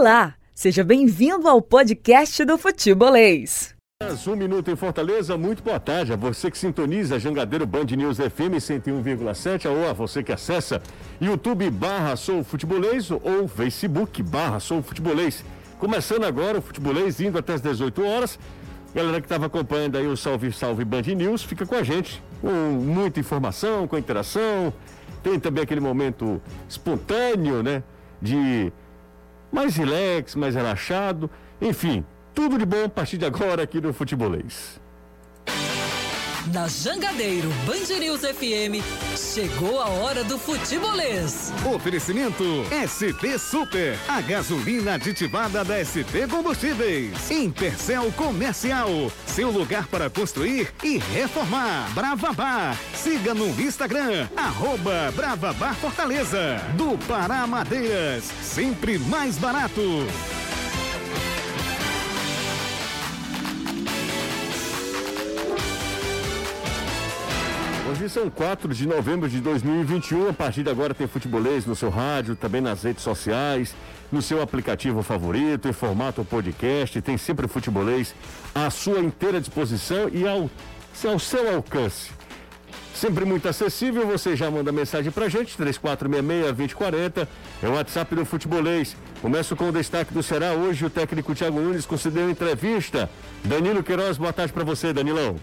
Olá, seja bem-vindo ao podcast do Futebolês. Um minuto em Fortaleza, muito boa tarde a você que sintoniza Jangadeiro Band News FM 101,7 ou a você que acessa YouTube barra Sou Futebolês ou Facebook barra Sou Futebolês. Começando agora o Futebolês, indo até as 18 horas. Galera que estava acompanhando aí o Salve Salve Band News, fica com a gente, com muita informação, com interação. Tem também aquele momento espontâneo, né? De mais relax, mais relaxado. Enfim, tudo de bom a partir de agora aqui no Futebolês. Na Jangadeiro Band News FM, chegou a hora do futebolês. Oferecimento ST Super, a gasolina aditivada da ST Combustíveis. Intercel Comercial, seu lugar para construir e reformar. Brava Bar, siga no Instagram, arroba Brava Bar Fortaleza. Do Pará Madeiras, sempre mais barato. São 4 de novembro de 2021. A partir de agora tem futebolês no seu rádio, também nas redes sociais, no seu aplicativo favorito, em formato podcast. Tem sempre futebolês à sua inteira disposição e ao, ao seu alcance. Sempre muito acessível, você já manda mensagem pra gente, 3466-2040, é o WhatsApp do Futebolês. Começo com o destaque do Será. Hoje o técnico Thiago Nunes concedeu entrevista. Danilo Queiroz, boa tarde para você, Danilão.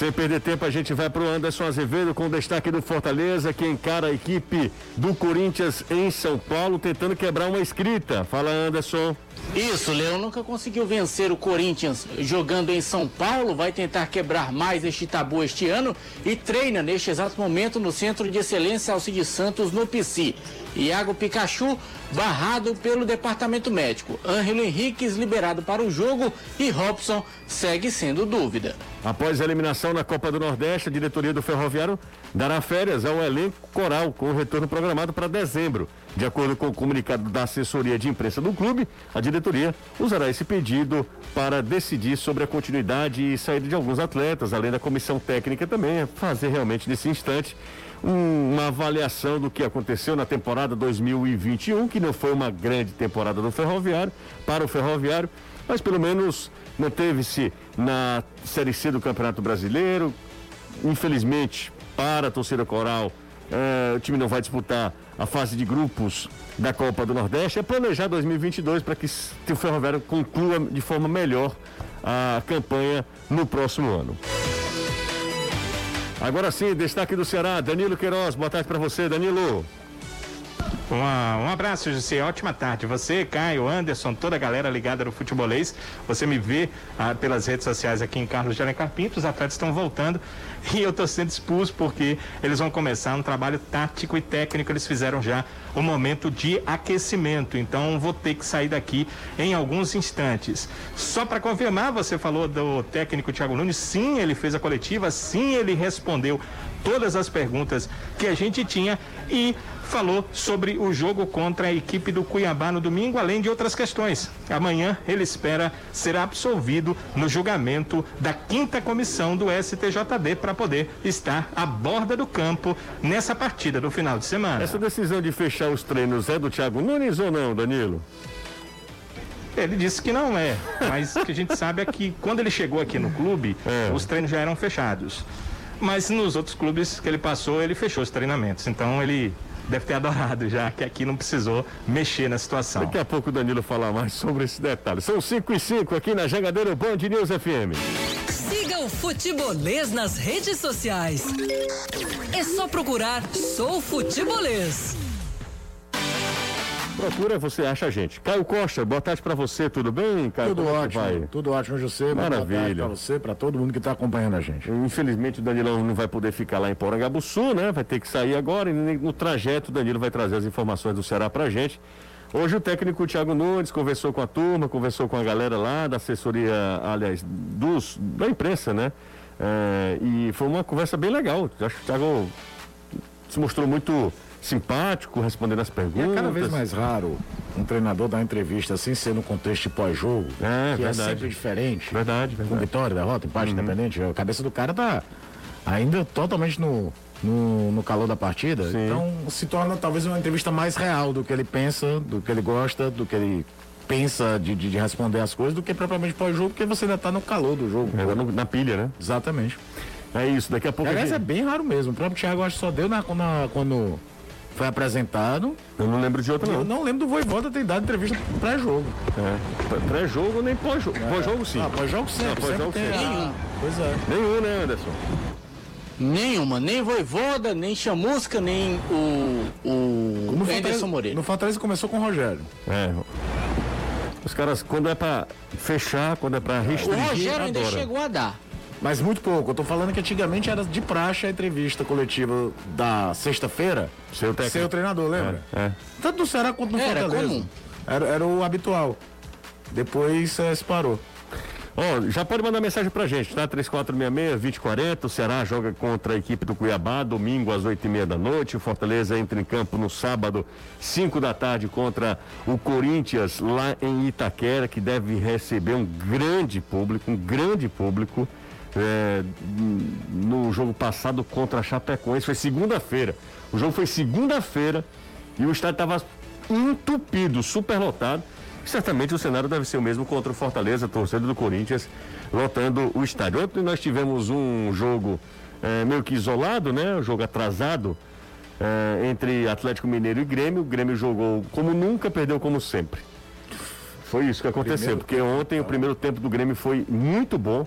Sem perder tempo, a gente vai para o Anderson Azevedo com o destaque do Fortaleza, que encara a equipe do Corinthians em São Paulo, tentando quebrar uma escrita. Fala, Anderson. Isso, Leão nunca conseguiu vencer o Corinthians jogando em São Paulo, vai tentar quebrar mais este tabu este ano e treina neste exato momento no Centro de Excelência Alcides Santos, no PC. Iago Pikachu barrado pelo departamento médico. Ângelo Henriquez liberado para o jogo e Robson segue sendo dúvida. Após a eliminação na Copa do Nordeste, a diretoria do Ferroviário dará férias ao elenco coral, com o retorno programado para dezembro. De acordo com o comunicado da assessoria de imprensa do clube, a diretoria usará esse pedido para decidir sobre a continuidade e saída de alguns atletas, além da comissão técnica também, fazer realmente nesse instante uma avaliação do que aconteceu na temporada 2021, que não foi uma grande temporada do Ferroviário, para o Ferroviário, mas pelo menos manteve-se na Série C do Campeonato Brasileiro. Infelizmente, para a torcida coral, eh, o time não vai disputar a fase de grupos da Copa do Nordeste. É planejar 2022 para que, o Ferroviário conclua de forma melhor a campanha no próximo ano. Agora sim, destaque do Ceará, Danilo Queiroz. Boa tarde para você, Danilo. Uma, um abraço, José. Ótima tarde. Você, Caio, Anderson, toda a galera ligada no futebolês. Você me vê ah, pelas redes sociais aqui em Carlos de Alencar Pinto. Os atletas estão voltando e eu estou sendo expulso porque eles vão começar um trabalho tático e técnico. Eles fizeram já o momento de aquecimento. Então vou ter que sair daqui em alguns instantes. Só para confirmar, você falou do técnico Thiago Nunes. Sim, ele fez a coletiva. Sim, ele respondeu todas as perguntas que a gente tinha e falou sobre o jogo contra a equipe do Cuiabá no domingo, além de outras questões. Amanhã ele espera ser absolvido no julgamento da quinta comissão do STJD para poder estar à borda do campo nessa partida do final de semana. Essa decisão de fechar os treinos é do Thiago Nunes ou não, Danilo? Ele disse que não é, mas o que a gente sabe é que quando ele chegou aqui no clube, é. os treinos já eram fechados. Mas nos outros clubes que ele passou, ele fechou os treinamentos. Então ele deve ter adorado já, que aqui não precisou mexer na situação. Daqui a pouco o Danilo falar mais sobre esse detalhe. São 5 e 5 aqui na Jangadeiro Band News FM. O Futebolês nas redes sociais. É só procurar Sou Futebolês. Procura, você acha a gente. Caio Costa, boa tarde para você, tudo bem, Caio? Tudo Como ótimo, vai? tudo ótimo, José. Maravilha. Para você, para todo mundo que está acompanhando a gente. Infelizmente o Danilão não vai poder ficar lá em Porangabuçu, né? Vai ter que sair agora e no trajeto o Danilo vai trazer as informações do Ceará pra gente. Hoje o técnico Thiago Nunes conversou com a turma, conversou com a galera lá da assessoria, aliás, dos, da imprensa, né? É, e foi uma conversa bem legal. Acho que o Thiago se mostrou muito simpático, respondendo as perguntas. E é cada vez mais raro um treinador dar uma entrevista sem ser no contexto de pós-jogo, é, que é verdade. é sempre diferente. Verdade, verdade. Com vitória, derrota, empate, uhum. independente. A cabeça do cara tá ainda totalmente no, no, no calor da partida. Sim. Então se torna talvez uma entrevista mais real do que ele pensa, do que ele gosta, do que ele pensa de, de, de responder as coisas, do que propriamente pós-jogo, porque você ainda tá no calor do jogo. É, no- na pilha, né? Exatamente. É isso, daqui a pouco. Aliás, é gente- bem raro mesmo. O próprio Thiago acho que só deu na, na- quando foi apresentado. Eu não lembro de outro, Eu não. não lembro do Voivoda ter dado entrevista pré-jogo. É. Pré- Pré-jogo nem pós-jogo. Pós-jogo sim. Ah, pós-jogo sempre. Ah, pós-jogo sim. a- Nenhum. Pois é. Nenhum, né, Anderson? Nenhuma, nem Voivoda, nem Chamusca, nem o, o No Anderson Fortaleza, Moreira. no Fortaleza começou com o Rogério. É. Os caras, quando é pra fechar, quando é pra O restringir, Rogério ainda adora. chegou a dar. Mas muito pouco. Eu tô falando que antigamente era de praxe a entrevista coletiva da sexta-feira. Seu técnico. Seu treinador, lembra? É, é. Tanto no Ceará quanto no Era Fortaleza. comum. Era, era o habitual. Depois eh, se parou. Ó, já pode mandar mensagem pra gente, tá? 3466-2040. O Ceará joga contra a equipe do Cuiabá, domingo às 8h30 da noite. O Fortaleza entra em campo no sábado, 5 da tarde, contra o Corinthians, lá em Itaquera, que deve receber um grande público, um grande público. é, no jogo passado contra a Chapecoense, foi segunda-feira. O jogo foi segunda-feira e o estádio estava entupido, superlotado. Certamente o cenário deve ser o mesmo contra o Fortaleza, torcedor do Corinthians, lotando o estádio. Ontem nós tivemos um jogo eh, meio que isolado, né? Um jogo atrasado eh, entre Atlético Mineiro e Grêmio. O Grêmio jogou como nunca, perdeu como sempre. Foi isso que aconteceu, porque ontem o primeiro tempo do Grêmio foi muito bom.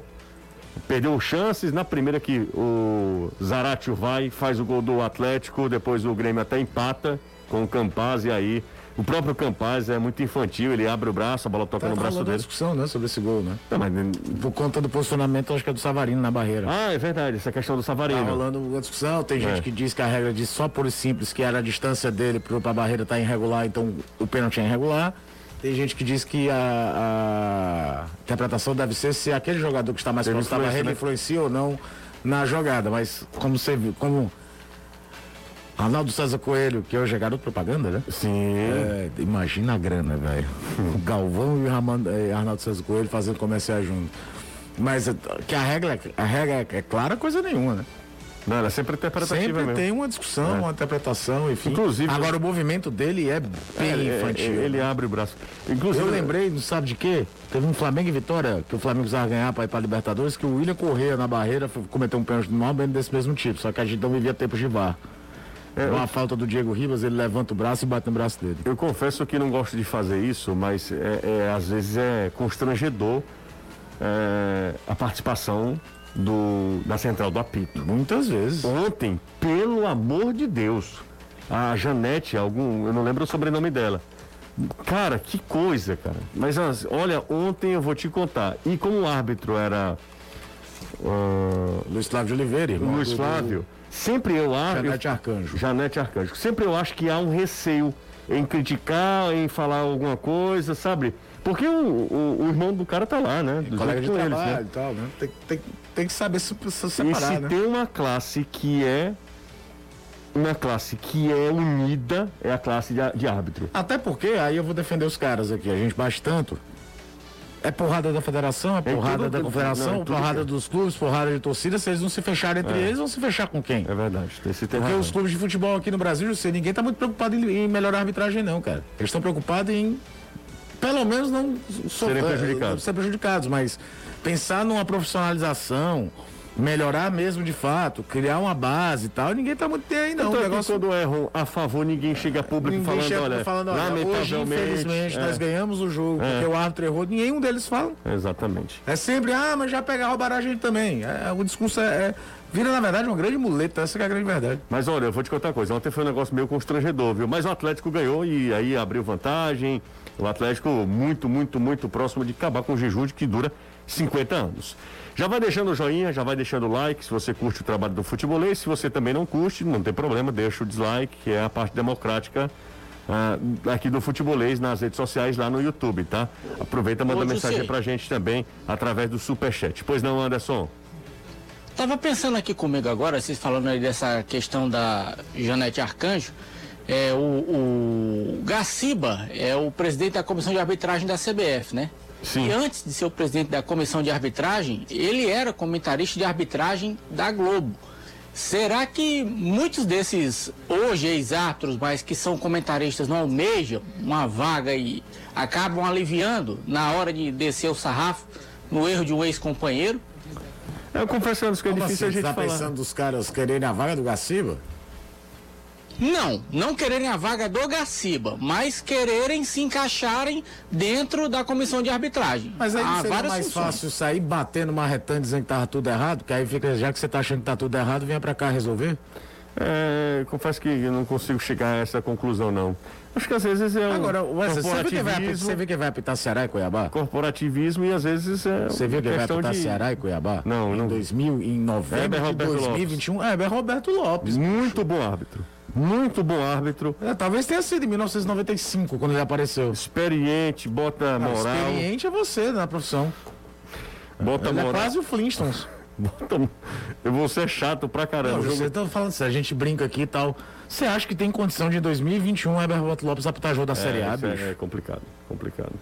Perdeu chances na primeira que o Zaratio vai, faz o gol do Atlético, depois o Grêmio até empata com o Campaz e aí o próprio Campaz é muito infantil, ele abre o braço, a bola toca no Tá braço rolando uma dele. discussão, né, sobre esse gol, né? Não, mas- Por conta do posicionamento, acho que é do Savarino na barreira. Ah, é verdade, essa questão do Tá Savarino. rolando uma discussão, tem gente É. que diz que a regra diz só por simples que era a distância dele pro, pra barreira tá irregular, então o pênalti é irregular. Tem gente que diz que a, a interpretação deve ser se aquele jogador que está mais próximo da barreira né? influencia ou não na jogada. Mas como você viu, como Arnaldo César Coelho, que hoje é garoto propaganda, né? Sim. É, imagina a grana, velho. O Galvão e o Ramon- eh, Arnaldo César Coelho fazendo comerciais juntos. Mas eh, que a regra, a regra é clara, coisa nenhuma, né? Não, ela é sempre interpretativa Sempre mesmo. tem uma discussão, É. uma interpretação, enfim. Inclusive- Agora o movimento dele é bem É, é, infantil. Ele abre o braço. Inclusive, Eu lembrei, não sabe de quê? Teve um Flamengo e Vitória, que o Flamengo precisava ganhar para ir para Libertadores, que o William Correia na barreira cometeu um pênalti normal bem desse mesmo tipo, só que a gente não vivia tempos de VAR. É, Uma falta do Diego Ribas, ele levanta o braço e bate no braço dele. Eu confesso que não gosto de fazer isso, mas é, é, às vezes é constrangedor é, a participação do, da central do apito. Muitas vezes. Ontem, pelo amor de Deus, a Janete, algum, eu não lembro o sobrenome dela. Cara, que coisa, cara. Mas as- olha, ontem eu vou te contar. E como o árbitro era ah, Luiz Flávio de Oliveira, irmão. Luiz do- do- Flávio, sempre eu acho. Janete Arcanjo. Janete Arcanjo. Sempre eu acho que há um receio em criticar, em falar alguma coisa, sabe? Porque o, o- o irmão do cara tá lá, né? Do colega de com trabalho eles, né? e tal, né? Tem, tem- tem que saber se, se E separar, se né? tem uma classe que é uma classe que é unida, é a classe de, de árbitro. Até porque, aí eu vou defender os caras aqui, a gente bate tanto. É porrada da federação, é porrada tudo- da não, confederação, em tudo porrada dos clubes, porrada de torcida. Se eles não se fecharem entre eles, vão se fechar com quem? É verdade. Esse Porque razão. os clubes de futebol aqui no Brasil, sei, ninguém tá muito preocupado em, em melhorar a arbitragem, não, cara. Eles estão preocupados em, pelo menos, não Serem sofrer- prejudicados. ser prejudicados, mas pensar numa profissionalização, melhorar mesmo de fato, criar uma base e tal, ninguém tá muito bem aí, não. Então, o negócio quando erram a favor, ninguém chega a público Ninguém falando, chega olha, falando, olha, hoje, infelizmente, é, nós ganhamos o jogo, É. porque o árbitro errou, nenhum deles fala. Exatamente. É sempre, ah, mas já pegar roubaram a gente também. É, o discurso é, é- Vira, na verdade, uma grande muleta, essa que é a grande verdade. Mas olha, eu vou te contar uma coisa. Ontem foi um negócio meio constrangedor, viu? Mas o Atlético ganhou e aí abriu vantagem. O Atlético muito, muito, muito próximo de acabar com o jejum de que dura 50 anos. Já vai deixando o joinha, já vai deixando o like se você curte o trabalho do futebolês. Se você também não curte, não tem problema, deixa o dislike, que é a parte democrática ah, aqui do futebolês nas redes sociais lá no YouTube, tá? Aproveita e manda Ô, mensagem pra gente também através do Superchat. Pois não, Anderson? Tava pensando aqui comigo agora, vocês falando aí dessa questão da Janete Arcanjo. É, o, o Gaciba é o presidente da comissão de arbitragem da CBF, né? Sim. E antes de ser o presidente da comissão de arbitragem, ele era comentarista de arbitragem da Globo. Será que muitos desses hoje ex-árbitros, mas que são comentaristas, não almejam uma vaga e acabam aliviando na hora de descer o sarrafo no erro de um ex-companheiro? Eu confesso que é Como difícil assim? a Você gente tá falar. pensando dos caras quererem a vaga do Gaciba? Não, não quererem a vaga do Gaciba, mas quererem se encaixarem dentro da comissão de arbitragem. Mas aí Há seria várias mais funções. fácil sair batendo marretando dizendo que tava tudo errado, que aí fica, já que você tá achando que tá tudo errado, venha pra cá resolver? É, confesso que eu não consigo chegar a essa conclusão, não. Acho que às vezes é um Agora, Wesley, você viu, que vai, apitar- corporativismo, você viu que vai apitar Ceará e Cuiabá? corporativismo e às vezes é Você viu que vai questão apitar de... Ceará e Cuiabá? Não, em não. 2000, em novembro Heber de Roberto 2021. É, Heber Roberto Lopes. Muito bom árbitro. Muito bom árbitro. É, talvez tenha sido em 1995, quando ele apareceu. Experiente, bota Ah, moral. experiente é você na profissão. Bota Ele é moral. quase o Flintstones. bota- Eu vou ser chato pra caramba. Não, você tá falando sério, a gente brinca aqui e tal. Você acha que tem condição de em 2021 o Heber Lopes apitar jogo da Série A, é, bicho? é, é complicado, complicado.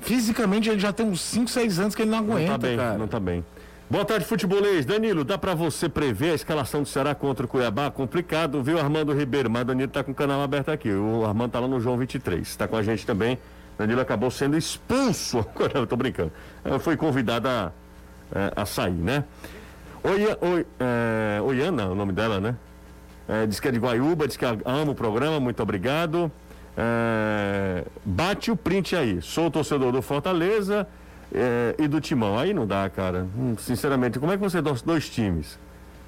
Fisicamente ele já tem uns 5, 6 anos que ele não Não aguenta, tá bem, cara. não tá bem. Boa tarde, futebolês. Danilo, dá pra você prever a escalação do Ceará contra o Cuiabá? Complicado, viu, Armando Ribeiro? Mas Danilo tá com o canal aberto aqui. O Armando tá lá no João 23. Tá com a gente também. Danilo acabou sendo expulso. Eu tô brincando. Foi convidado a, eh, a sair, né? Oi, oi, é, Oiana, o nome dela, né? É, diz que é de Guaiúba, diz que ama o programa, muito obrigado. É, bate o print aí. Sou torcedor do Fortaleza é, e do Timão. Aí não dá, cara. Hum, sinceramente, como é que você torce dois times?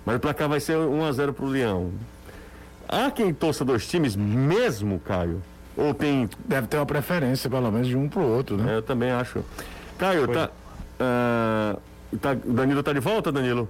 Mas o placar vai ser 1x0 pro Leão. Há quem torça dois times mesmo, Caio? Ou tem. Deve ter uma preferência, pelo menos, de um pro outro, né? É, eu também acho. Caio, tá, ah, tá. Danilo tá de volta, Danilo?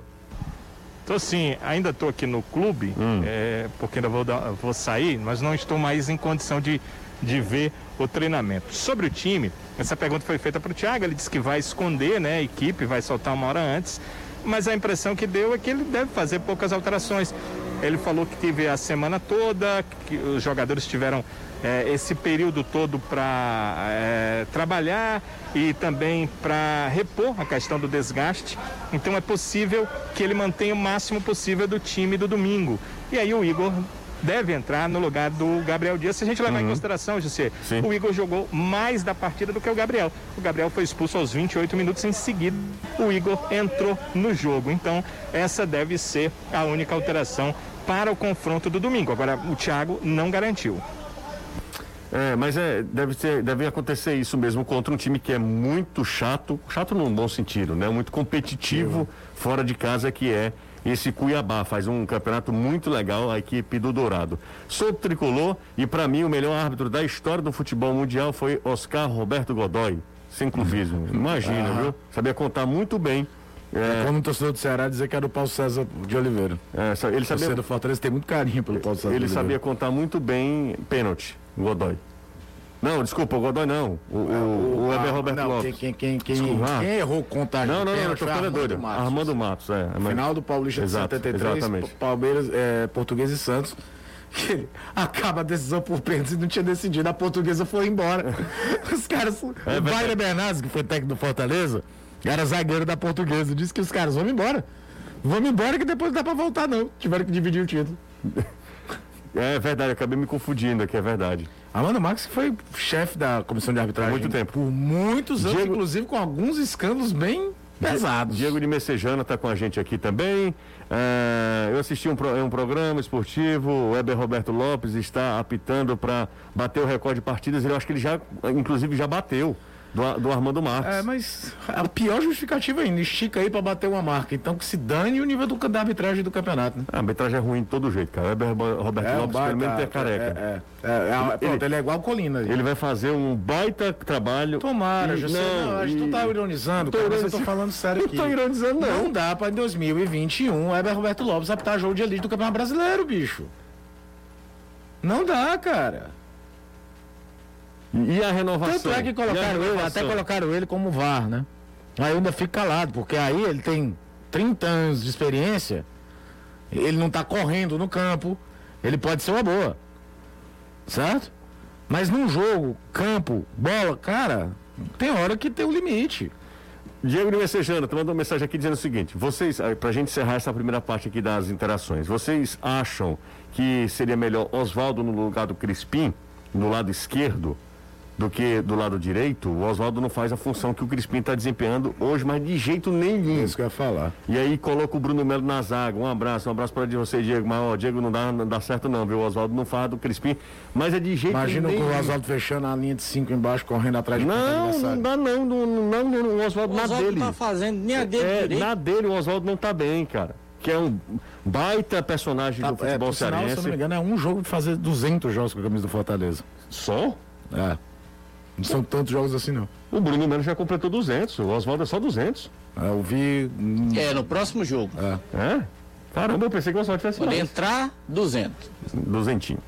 Tô sim, ainda tô aqui no clube, é, porque ainda vou, dar- vou sair, mas não estou mais em condição de, de ver o treinamento. Sobre o time, essa pergunta foi feita para o Thiago, ele disse que vai esconder né, a equipe, vai soltar uma hora antes, mas a impressão que deu é que ele deve fazer poucas alterações. Ele falou que teve a semana toda, que os jogadores tiveram é, esse período todo para trabalhar e também para repor a questão do desgaste. Então é possível que ele mantenha o máximo possível do time do domingo. E aí o Igor deve entrar no lugar do Gabriel Dias. Se a gente levar em consideração, José, o Igor jogou mais da partida do que o Gabriel. O Gabriel foi expulso aos 28 minutos em seguida. O Igor entrou no jogo. Então essa deve ser a única alteração para o confronto do domingo. Agora o Thiago não garantiu. É, mas é, deve, deve acontecer isso mesmo contra um time que é muito chato, chato num bom sentido, né? Muito competitivo fora de casa que é esse Cuiabá. Faz um campeonato muito legal a equipe do Dourado. Sou tricolor e para mim o melhor árbitro da história do futebol mundial foi Oscar Roberto Godoy. Sem clubismo. Imagina, viu? Sabia contar muito bem. É É, como o torcedor do Ceará dizer que era o Paulo César de Oliveira. é, ele O sabia, torcedor do Fortaleza tem muito carinho pelo Paulo César ele sabia contar muito bem pênalti, Godoy. Não, desculpa, o Godoy não. O, o, o Heber Ah, Roberto não, Lopes. Quem, quem, quem, quem, errou contar Não, não, não, pênalti tô ficando doido. Matos. Armando Matos, é. Mas- Final do Paulista Exato, de 73, exatamente. Palmeiras, é, Português e Santos. Que acaba a decisão por pênalti e não tinha decidido, a portuguesa foi embora. Os caras, o É verdade. Wagner Bernardes, que foi técnico do Fortaleza, era zagueiro da portuguesa, disse que os caras vão embora. Vamos embora que depois não dá pra voltar, não. Tiveram que dividir o título. É verdade, acabei me confundindo aqui, é verdade. Marques que foi chefe da comissão de arbitragem. Muito tempo. Por muitos anos, Diego- inclusive com alguns escândalos bem pesados. Diego de Messejana está com a gente aqui também. É, eu assisti um, pro- um programa esportivo, o Weber Roberto Lopes está apitando para bater o recorde de partidas. Eu acho que ele já, inclusive, já bateu do, do Armando Marques. É, mas a pior justificativa ainda, estica aí pra bater uma marca. Então que se dane o nível do, da arbitragem do campeonato, né? A arbitragem é ruim de todo jeito, cara. O Weber Ro- Roberto Lopes, pelo menos, é careca. É, é, é, é, pronto, ele é igual o Colina. Ele vai fazer um baita trabalho. Tomara, E- José. Não, acho que tu e- tá ironizando, Tô cara, eu tô falando sério Não aqui. tô ironizando, não. Não dá pra em 2021 o Heber Roberto Lopes apitar jogo de elite do Campeonato Brasileiro, bicho. Não dá, cara. E a renovação? Tanto é que colocaram ele, até colocaram ele como VAR, né? Aí eu ainda fico calado, porque aí ele tem 30 anos de experiência, ele não tá correndo no campo, ele pode ser uma boa. Certo? Mas num jogo, campo, bola, cara, tem hora que tem um limite. Diego de Messejana, tu mandou uma mensagem aqui dizendo o seguinte: vocês, eh, pra gente encerrar essa primeira parte aqui das interações, vocês acham que seria melhor Oswaldo no lugar do Crispim, no lado esquerdo, do que do lado direito? O Oswaldo não faz a função que o Crispim está desempenhando hoje, mas de jeito nenhum. É isso que eu ia falar. E aí coloca o Bruno Melo na zaga. Um abraço, um abraço para você, Diego. Mas, ó, Diego não dá, não dá certo não, viu? O Oswaldo não faz do Crispim, mas é de jeito Imagina nenhum. com o Oswaldo fechando a linha de cinco embaixo, correndo atrás de cada Não, não dá não, não, não, não, o Oswaldo na Oswaldo dele. não tá fazendo nem a dele É, direito. na dele o Oswaldo não tá bem, cara. Que é um baita personagem do Tá, é, futebol por sinal, se cearense. não me engano, é um jogo de fazer 200 jogos com a camisa do Fortaleza. Só? É. Não são tantos jogos assim, não. O Bruno Melo já completou 200, o Oswaldo é só 200. É, eu vi. É, no próximo jogo. É? Caramba, eu pensei que o Oswaldo tivesse Quando mais. entrar, 200. Duzentinho.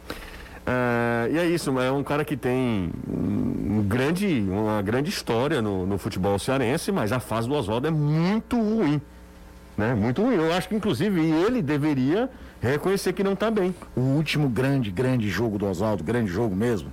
É, e é isso, é um cara que tem um grande, uma grande história no, no futebol cearense, mas a fase do Oswaldo é muito ruim. Né? Muito ruim. Eu acho que, inclusive, ele deveria reconhecer que não está bem. O último grande, grande jogo do Oswaldo, grande jogo mesmo.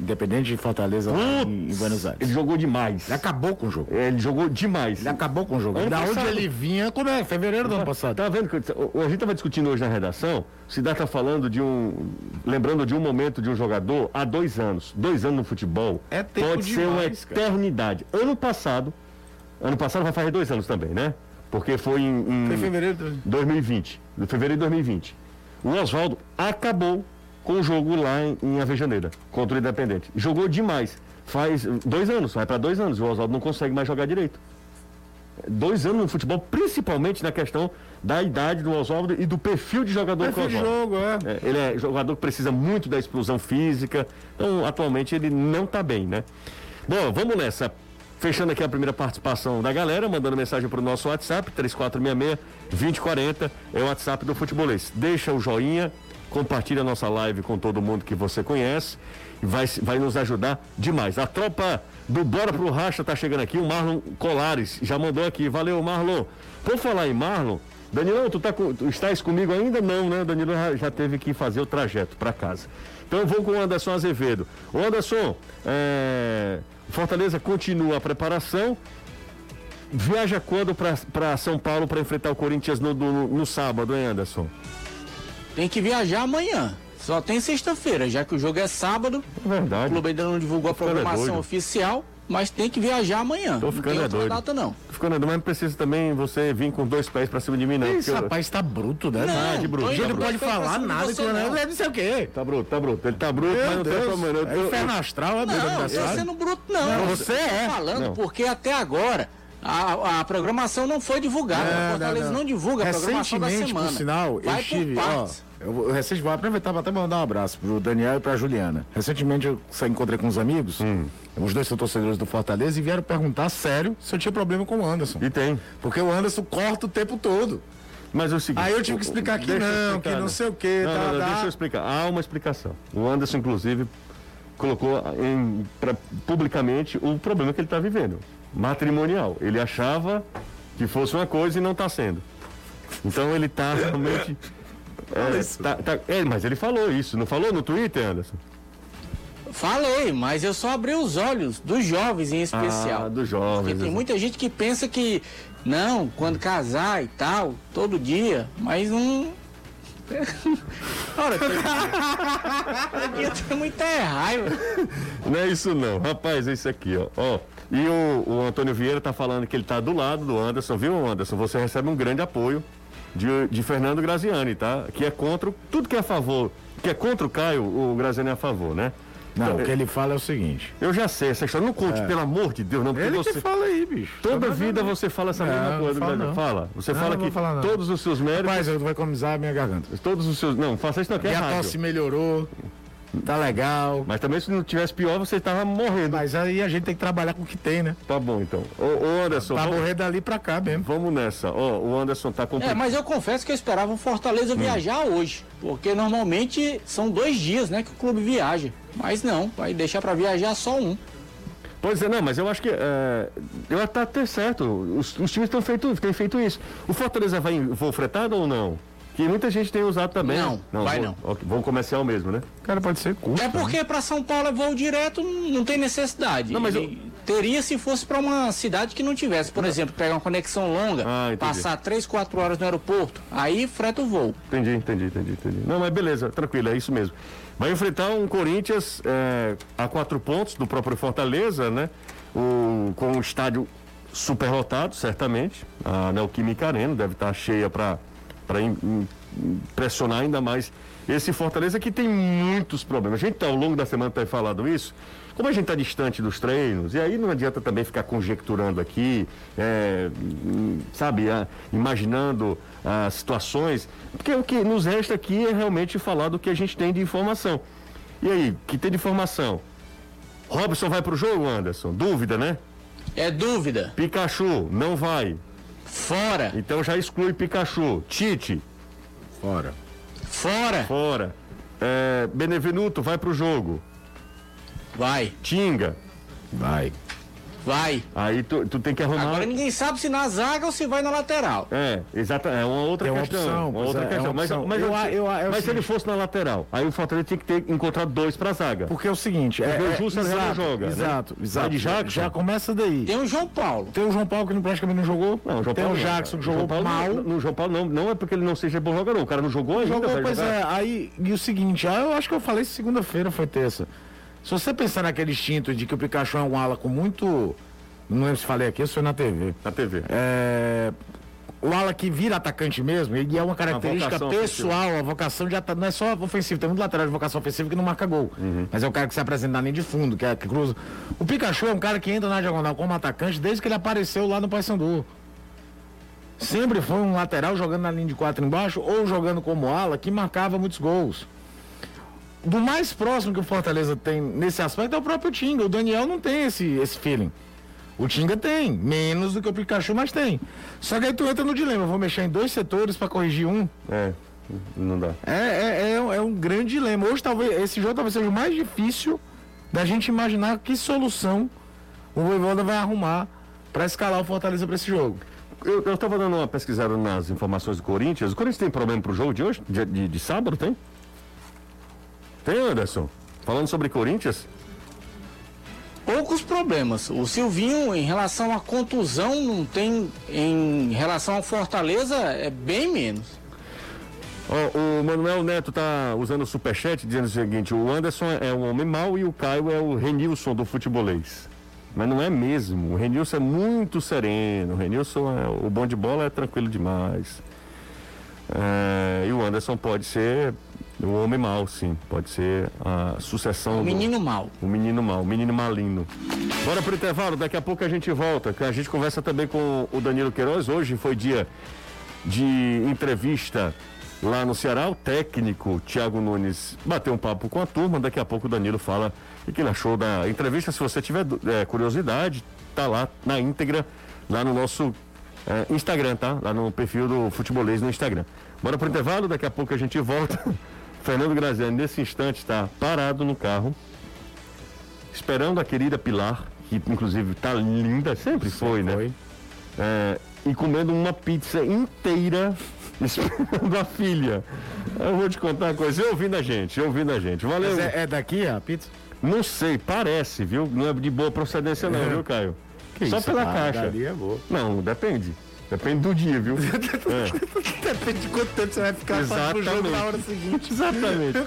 Independente de Fortaleza lá em, Buenos Aires. Ele jogou demais. Ele acabou com o jogo. Ele jogou demais. Ele acabou com o jogo. Ano da onde ele vinha, quando é? Fevereiro do ano passado. Tá vendo que a gente estava discutindo hoje na redação, o Cidade está falando de um. lembrando de um momento de um jogador há dois anos. Dois anos no futebol. É tempo pode ser uma demais, cara. eternidade. Ano passado. Ano passado vai fazer dois anos também, né? Porque foi em. em Foi em fevereiro. do- 2020. De fevereiro de 2020. O Oswaldo acabou com o jogo lá em, em Avejaneira, contra o Independente. Jogou demais. Faz dois anos, vai para dois anos. O Oswaldo não consegue mais jogar direito. Dois anos no futebol, principalmente na questão da idade do Oswaldo e do perfil de jogador Perfil que de o Oswaldo. jogo, é. É, ele é jogador que precisa muito da explosão física. Então, atualmente, ele não está bem, né? Bom, vamos nessa. Fechando aqui a primeira participação da galera, mandando mensagem para o nosso WhatsApp, 3466-2040, é o WhatsApp do Futebolês. Deixa o joinha, compartilha a nossa live com todo mundo que você conhece vai, vai nos ajudar demais. A tropa do Bora pro Racha tá chegando aqui, o Marlon Colares já mandou aqui. Valeu, Marlon. Por falar em Marlon, Danilão, tu, tá com, tu estás comigo ainda? Não, né? Danilo já, teve que fazer o trajeto para casa. Então eu vou com o Anderson Azevedo. Ô Anderson, é, Fortaleza continua a preparação. Viaja quando para São Paulo para enfrentar o Corinthians no, no, no sábado, hein, Anderson? Tem que viajar amanhã. Só tem sexta-feira, já que o jogo é sábado. É O verdade. clube ainda não divulgou a é programação doido. oficial, mas tem que viajar amanhã. Tô não ficando tem é outra doido. data, não. Tô ficando é doido, mas não precisa também você vir com dois pés para cima de mim, não. Esse porque eu- rapaz tá bruto, né? Não, Tá de bruto. tô Ele não pode pra falar nada você, que eu não. não. Não sei o quê. Tá bruto, tá bruto. Ele tá bruto, mas Meu não tem Deus. problema. Eu- É eu- inferno astral, é do Não, eu tô sendo bruto, não. Não, Eu você tô é. falando Não. porque até agora a, a programação não foi divulgada. a Fortaleza não, divulga a programação da Recentemente, semana. por sinal, eu Vai estive. por Ó, partes. Eu, vou- eu recentemente vou aproveitar para até mandar um abraço pro Daniel e pra Juliana. Recentemente eu sa- encontrei com uns amigos, Hum. os dois são torcedores do Fortaleza, e vieram perguntar sério se eu tinha problema com o Anderson. E tem. Porque o Anderson corta o tempo todo. Mas é o seguinte. Aí eu tive que explicar que não, explicar, que não né? sei o quê, Não, tá, não, não, tá. deixa eu explicar. Há uma explicação. O Anderson, inclusive, colocou em, pra- publicamente o problema que ele está vivendo. Matrimonial. Ele achava que fosse uma coisa e não está sendo. Então ele está realmente. É, tá- tá- é, mas ele falou isso, não falou no Twitter, Anderson? Falei, mas eu só abri os olhos dos jovens em especial. Ah, dos jovens, Porque tem exato. muita gente que pensa que, não, quando casar e tal, todo dia, mas não. Ora, tem... tem muita raiva. Não é isso não, rapaz, é isso aqui, ó. ó e o, o Antônio Vieira tá falando que ele tá do lado do Anderson, viu, Anderson? Você recebe um grande apoio de, de Fernando Graziani, tá? Que é contra, tudo que é a favor, que é contra o Caio, o Graziani é a favor, né? Não, Então, o que ele fala é o seguinte. Eu já sei essa história, não conte, pelo amor de Deus, não, porque Ele você... que fala aí, bicho. Toda Não, vida não, você fala essa Não, mesma coisa Graziani. não. Fala, você fala que falar, todos os seus méritos, Rapaz, eu vou economizar a minha garganta. todos os seus... Não, faça isso não, que é Minha tosse melhorou, tá legal. Mas também se não tivesse pior, você tava morrendo. Mas aí a gente tem que trabalhar com o que tem, né? Tá bom, então. Ô, ô Anderson, Pra vamos, morrer dali pra cá mesmo. vamos nessa. Ó, o Anderson tá É, complicado. mas eu confesso que eu esperava o Fortaleza viajar hoje. Porque normalmente são dois dias, né, que o clube viaja. Mas não, vai deixar pra viajar só um. Pois é, não, mas eu acho que é, eu tá até certo. Os, os times têm feito, têm feito isso. O Fortaleza vai em voo fretado ou não? Que muita gente tem usado também. Não, vai voo, não. ok, voo comercial mesmo, né? O cara pode ser curto. É porque pra São Paulo é voo direto, não tem necessidade. Não, mas E Teria se fosse para uma cidade que não tivesse, por exemplo, pegar uma conexão longa, Ah, passar 3, 4 horas no aeroporto, aí freta o voo. Entendi, entendi, entendi, entendi. Não, mas beleza, tranquilo, é isso mesmo. Vai enfrentar um Corinthians é, a quatro pontos do próprio Fortaleza, né? O, com o estádio superlotado, certamente. A Neoquímica Arena deve estar cheia para pressionar ainda mais esse Fortaleza que tem muitos problemas. A gente tá, ao longo da semana tem falado isso. Como a gente está distante dos treinos, e aí não adianta também ficar conjecturando aqui, é, sabe, ah, imaginando as situações, porque o que nos resta aqui é realmente falar do que a gente tem de informação. E aí, que tem de informação? Robson vai pro jogo, Anderson? Dúvida, né? É dúvida. Pikachu, não vai. Fora, Então já exclui Pikachu. Tite, Fora. fora, fora. É, Benevenuto, vai pro jogo. vai, Tinga, Vai. Vai. aí tu, tu tem que arrumar. Agora ninguém sabe se na zaga ou se vai na lateral. É, exata, é uma outra Tem uma questão. opção, uma outra é, é questão. uma mas opção. mas, Eu eu- eu é o mas se ele fosse na lateral, aí o Fortaleza tinha que ter encontrado dois pra zaga. Porque é o seguinte, é, o é, Jussa já não exato, joga, né? Exato, exato. Vai de já, Jackson? já começa daí. Tem o João Paulo. Tem o João Paulo que praticamente não jogou. Não, o João tem Paulo o Jackson que jogou João mal. Não, no João Paulo não, não é porque ele não seja bom jogador. O cara não jogou ainda, Jogou, pois jogar. é. Aí, e o seguinte, ah, eu acho que eu falei segunda-feira, foi terça. Se você pensar naquele instinto de que o Pikachu é um ala com muito. Não lembro se falei aqui, isso foi na TV. Na TV. É, o ala que vira atacante mesmo, ele é uma característica vocação pessoal, a vocação de não é só ofensivo, tem muito lateral de vocação ofensiva que não marca gol. Uhum. Mas é o cara que se apresenta na linha de fundo, que, é, que cruza. O Pikachu é um cara que entra na diagonal como atacante desde que ele apareceu lá no Paysandu. Sempre foi um lateral jogando na linha de quatro embaixo ou jogando como ala que marcava muitos gols. Do mais próximo que o Fortaleza tem nesse aspecto é o próprio Tinga. O Daniel não tem esse, esse feeling. O Tinga tem, menos do que o Pikachu, mas tem. Só que aí tu entra no dilema, vou mexer em dois setores para corrigir um. É, não dá. É, é, é, um- é um grande dilema. Hoje talvez esse jogo talvez seja o mais difícil da gente imaginar que solução o Voivoda vai arrumar para escalar o Fortaleza para esse jogo. Eu, eu tava dando uma pesquisada nas informações do Corinthians. O Corinthians tem problema pro jogo de hoje? De, de, de sábado, tem? Tem, Anderson? Falando sobre Corinthians? Poucos problemas. O Silvinho, em relação à contusão, não tem. Em relação ao Fortaleza, é bem menos. Ó, o Manuel Neto tá usando o superchat dizendo o seguinte: o Anderson é um homem mau e o Caio é o Renilson do futebolês. Mas não é mesmo. O Renilson é muito sereno. O Renilson, é, o bom de bola é tranquilo demais. É, e o Anderson pode ser o homem mau, sim. Pode ser a sucessão O do- menino mal. o menino mal, o menino malino. Bora pro intervalo, daqui a pouco a gente volta. A gente conversa também com o Danilo Queiroz. Hoje foi dia de entrevista lá no Ceará. O técnico Thiago Nunes bateu um papo com a turma. Daqui a pouco o Danilo fala o que ele achou da entrevista. Se você tiver é, curiosidade, tá lá na íntegra, lá no nosso é, Instagram, tá? Lá no perfil do Futebolês no Instagram. Bora pro intervalo, daqui a pouco a gente volta. Fernando Graziani, nesse instante, está parado no carro, esperando a querida Pilar, que inclusive tá linda, sempre foi, né? Foi. É, e comendo uma pizza inteira esperando a filha. Eu vou te contar uma coisa, eu ouvindo a gente, eu ouvindo a gente. Valeu. Mas é, é daqui a pizza? Não sei, parece, viu? Não é de boa procedência não, viu, Caio? Só isso, pela ah, caixa. é boa. Não, depende. Depende do dia, viu? É. Depende de quanto tempo você vai ficar fazendo o jogo na hora seguinte. Exatamente.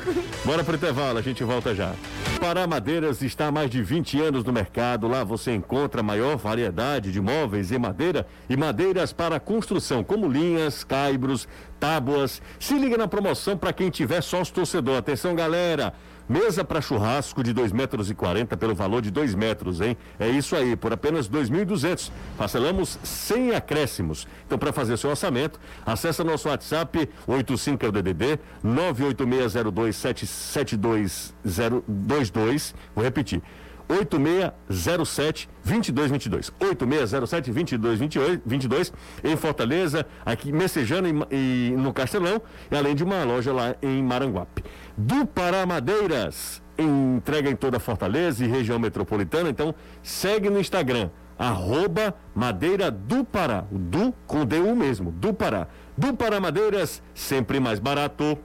Bora pro intervalo, a gente volta já. Pará Madeiras está há mais de 20 anos no mercado. Lá você encontra a maior variedade de móveis em madeira e madeiras para construção, como linhas, caibros, tábuas. Se liga na promoção para quem tiver sócio torcedor. Atenção, galera. Mesa para churrasco de 2,40 metros e 40 pelo valor de 2 metros, hein? É isso aí, por apenas 2.200. Parcelamos sem acréscimos. Então, para fazer seu orçamento, acessa nosso WhatsApp, 85 é o DDD, 986027222. Vou repetir. 8607 2222. 8607 2222 em Fortaleza, aqui Messejana e, e no Castelão, e além de uma loja lá em Maranguape. Do Pará Madeiras, entrega em toda Fortaleza e região metropolitana, então segue no Instagram, arroba Madeira do Pará, do com DU mesmo, do Pará. Do Pará Madeiras, sempre mais barato.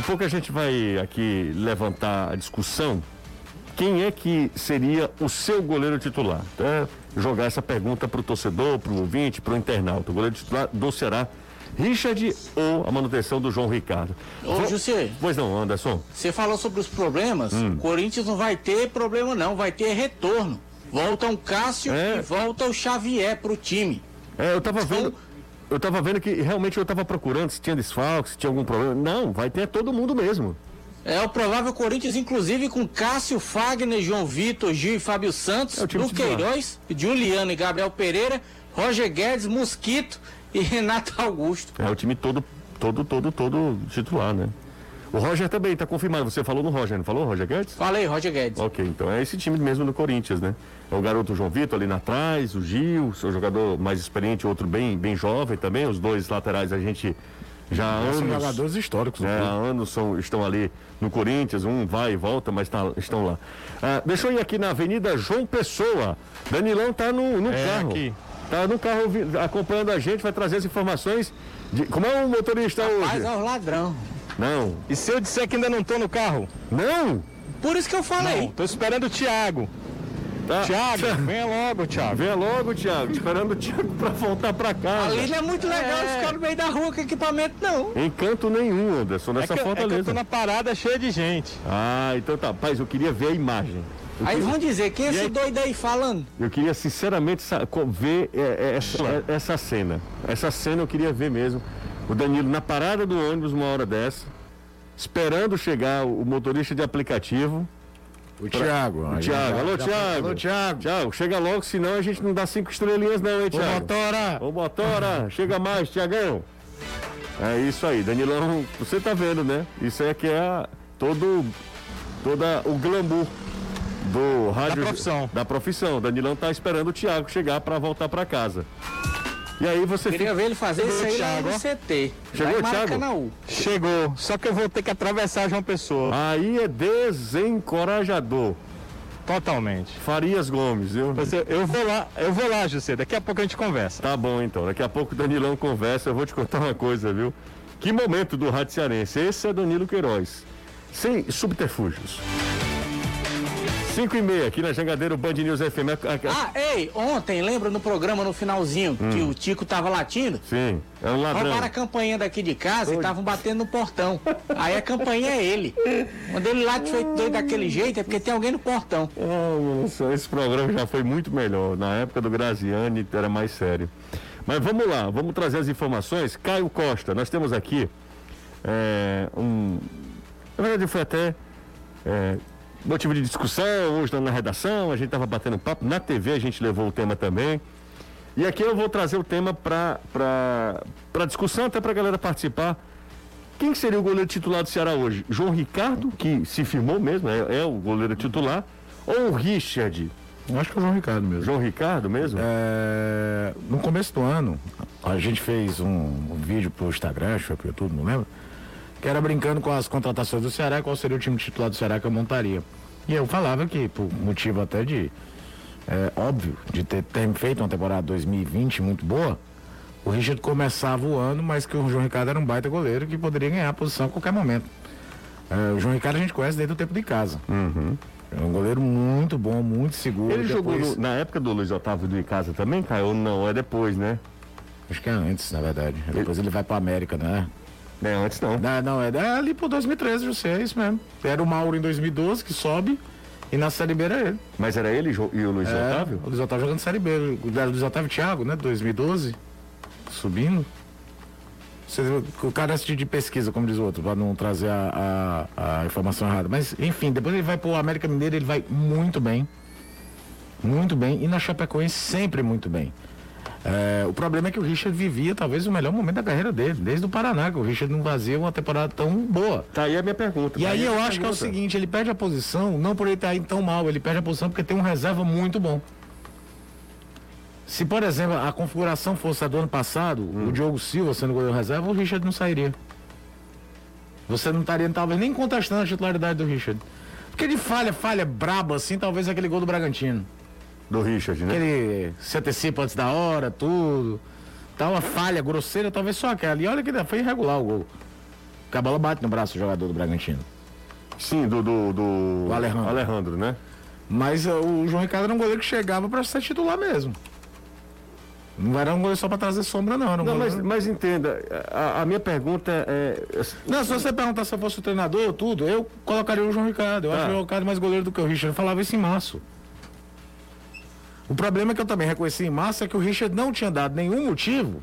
A pouco a gente vai aqui levantar a discussão. Quem é que seria o seu goleiro titular? Então, jogar essa pergunta para o torcedor, para o ouvinte, para o internauta. O goleiro titular do Ceará, Richard ou a manutenção do João Ricardo? Ô, José, Pois não, Anderson. você falou sobre os problemas. Hum. O Corinthians não vai ter problema, não. Vai ter retorno. Volta o Cássio É. e volta o Xavier pro time. É, eu tava vendo. Eu tava vendo que realmente eu tava procurando se tinha desfalque, se tinha algum problema. Não, vai ter todo mundo mesmo. É o provável Corinthians, inclusive, com Cássio, Fagner, João Vitor, Gil e Fábio Santos, É. Duqueiroz, Juliano e Gabriel Pereira, Roger Guedes, Mosquito e Renato Augusto. É o time todo, todo, todo, todo titular, né? O Roger também tá confirmado. Você falou no Roger, não falou, Roger Guedes? Falei, Roger Guedes. Ok, então é esse time mesmo do Corinthians, né? É o garoto João Vitor ali na trás, o Gil, seu jogador mais experiente, outro bem, bem jovem também. Os dois laterais a gente já há São anos. jogadores históricos. do né, há clube. anos são, estão ali no Corinthians, um vai e volta, mas tá- estão lá. Ah, deixa eu ir aqui na Avenida João Pessoa. Danilão tá no, no É, carro. aqui. Tá no carro acompanhando a gente, vai trazer as informações. De, como é o motorista Mas hoje? é o ladrão. Não. E se eu disser que ainda não tô no carro? Não? Por isso que eu falei. Não, tô esperando o Thiago. Tá. Thiago, venha logo, Thiago. Venha logo, Thiago. Esperando o Thiago pra voltar pra casa. Ali não é muito legal ficar no meio da rua com equipamento, não. Encanto nenhum, Anderson, É nessa que, é que eu fortaleza. tô na parada cheia de gente. Ah, então tá. Paz, eu queria ver a imagem. Eu Aí queria- vão dizer, quem é esse aí- doido aí falando? Eu queria sinceramente ver é, é, essa, é, essa cena. Essa cena eu queria ver mesmo. O Danilo na parada do ônibus, uma hora dessa, esperando chegar o motorista de aplicativo. O Thiago. O Thiago, alô Thiago. Alô, Thiago. Thiago, chega logo, senão a gente não dá cinco estrelinhas não, hein, Ô, Thiago? motora. Ô, motora, chega mais, Tiagão. É isso aí, Danilão, você tá vendo, né? Isso é que é todo, toda o glamour do rádio. profissão. Da profissão. Danilão tá esperando o Thiago chegar para voltar para casa. E aí você Queria fica. ver ele fazer isso aí lá Thiago, no. CT. Chegou, Thiago? Chegou, só que eu vou ter que atravessar João Pessoa. Aí é desencorajador. Totalmente. Farias Gomes, viu? Você, eu vou lá, eu vou lá, José. Daqui a pouco a gente conversa. Tá bom então, daqui a pouco o Danilão conversa, eu vou te contar uma coisa, viu? Que momento do Rádio Cearense, esse é Danilo Queiroz, sem subterfúgios. 5 e meia, aqui na Jangadeiro Band News FM. A- a- Ah, ei, ontem, lembra no programa no finalzinho que o Tico tava latindo? Sim, é um ladrão. Roubaram a campainha daqui de casa e estavam batendo no portão. Aí a campainha é ele. Quando ele late feito doido daquele jeito é porque tem alguém no portão. Ah, esse programa já foi muito melhor. Na época do Graziani era mais sério. Mas vamos lá, vamos trazer as informações. Caio Costa, nós temos aqui é, um. Na verdade, foi até é, motivo de discussão hoje na redação. A gente estava batendo papo. Na TV a gente levou o tema também. E aqui eu vou trazer o tema para discussão, até para a galera participar. Quem seria o goleiro titular do Ceará hoje? João Ricardo, que se firmou mesmo, é, é o goleiro titular, ou o Richard? Acho que é o João Ricardo mesmo. João Ricardo mesmo? É, no começo do ano, a gente fez um, um vídeo pro Instagram, acho que foi pro YouTube, não lembro, que era brincando com as contratações do Ceará, qual seria o time titular do Ceará que eu montaria. E eu falava que, por motivo até de, é, óbvio, de ter, ter feito uma temporada 2020 muito boa, o Richard começava o ano, mas que o João Ricardo era um baita goleiro que poderia ganhar a posição a qualquer momento. É, o João Ricardo a gente conhece desde o tempo de casa. É um goleiro muito bom, muito seguro. Ele jogou Depois- no- na época do Luiz Otávio do Icasa também, Caio? Ou não? É depois, né? Acho que é antes, na verdade. Depois ele vai pra América, né? É antes não. Não, não, é, é ali pro 2013, José, é isso mesmo. Era o Mauro em 2012 que sobe e na Série B era ele. Mas era ele e o Luiz É, Otávio? O Luiz Otávio jogando Série B. O Luiz Otávio Thiago, né? 2012. Subindo. Você, o cara é tipo de pesquisa, como diz o outro, pra não trazer a, a- a informação errada. Mas, enfim, depois ele vai pro América Mineiro, ele vai muito bem. Muito bem. E na Chapecoense sempre muito bem. É, o problema é que o Richard vivia talvez o melhor momento da carreira dele, desde o Paraná, que o Richard não fazia uma temporada tão boa. Tá aí a minha pergunta. E tá aí eu acho que é o pergunta. seguinte, ele perde a posição, não por ele estar indo tão mal, ele perde a posição porque tem um reserva muito bom. Se, por exemplo, a configuração fosse a do ano passado, Hum. o Diogo Silva sendo goleiro reserva, o Richard não sairia. Você não estaria talvez nem contestando a titularidade do Richard. Porque ele falha, falha braba assim, talvez aquele gol do Bragantino. Do Richard, né? Que ele se antecipa antes da hora, tudo. Tá uma falha grosseira, talvez só aquela. E olha que foi irregular o gol. Porque a bola bate no braço do jogador do Bragantino. Sim, do. do, do O Alejandro. Alejandro, né? Mas uh, o João Ricardo era um goleiro que chegava pra ser titular mesmo. Não era um goleiro só pra trazer sombra, não. Um Não, mas, goleiro... mas entenda, a, a minha pergunta é. Não, se você perguntar se eu fosse o treinador, tudo, eu colocaria o João Ricardo. Eu Ah. acho o João Ricardo mais goleiro do que o Richard. Eu falava isso em março. O problema que eu também reconheci em março é que o Richard não tinha dado nenhum motivo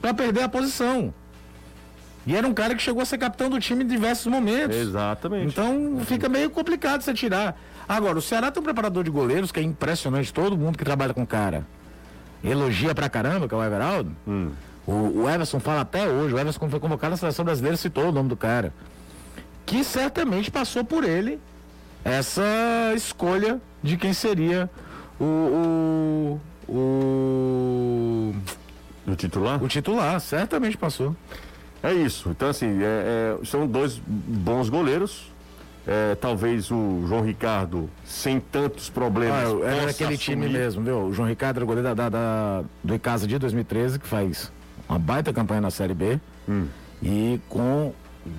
pra perder a posição. E era um cara que chegou a ser capitão do time em diversos momentos. Exatamente. Então fica meio complicado você tirar. Agora, o Ceará tem um preparador de goleiros que é impressionante, todo mundo que trabalha com o cara. Elogia pra caramba, que é o Everaldo. Hum. O, o Everson fala até hoje, o Everson quando foi convocado na seleção brasileira citou o nome do cara. Que certamente passou por ele essa escolha de quem seria o, o, o, Do titular? o titular, certamente passou. É isso. Então, assim, é- é, são dois bons goleiros. É, talvez o João Ricardo, sem tantos problemas. Ah, era aquele time assumir. mesmo, viu? O João Ricardo era goleiro da, da, da- do Icasa de 2013, que faz uma baita campanha na Série B. Hum. E com.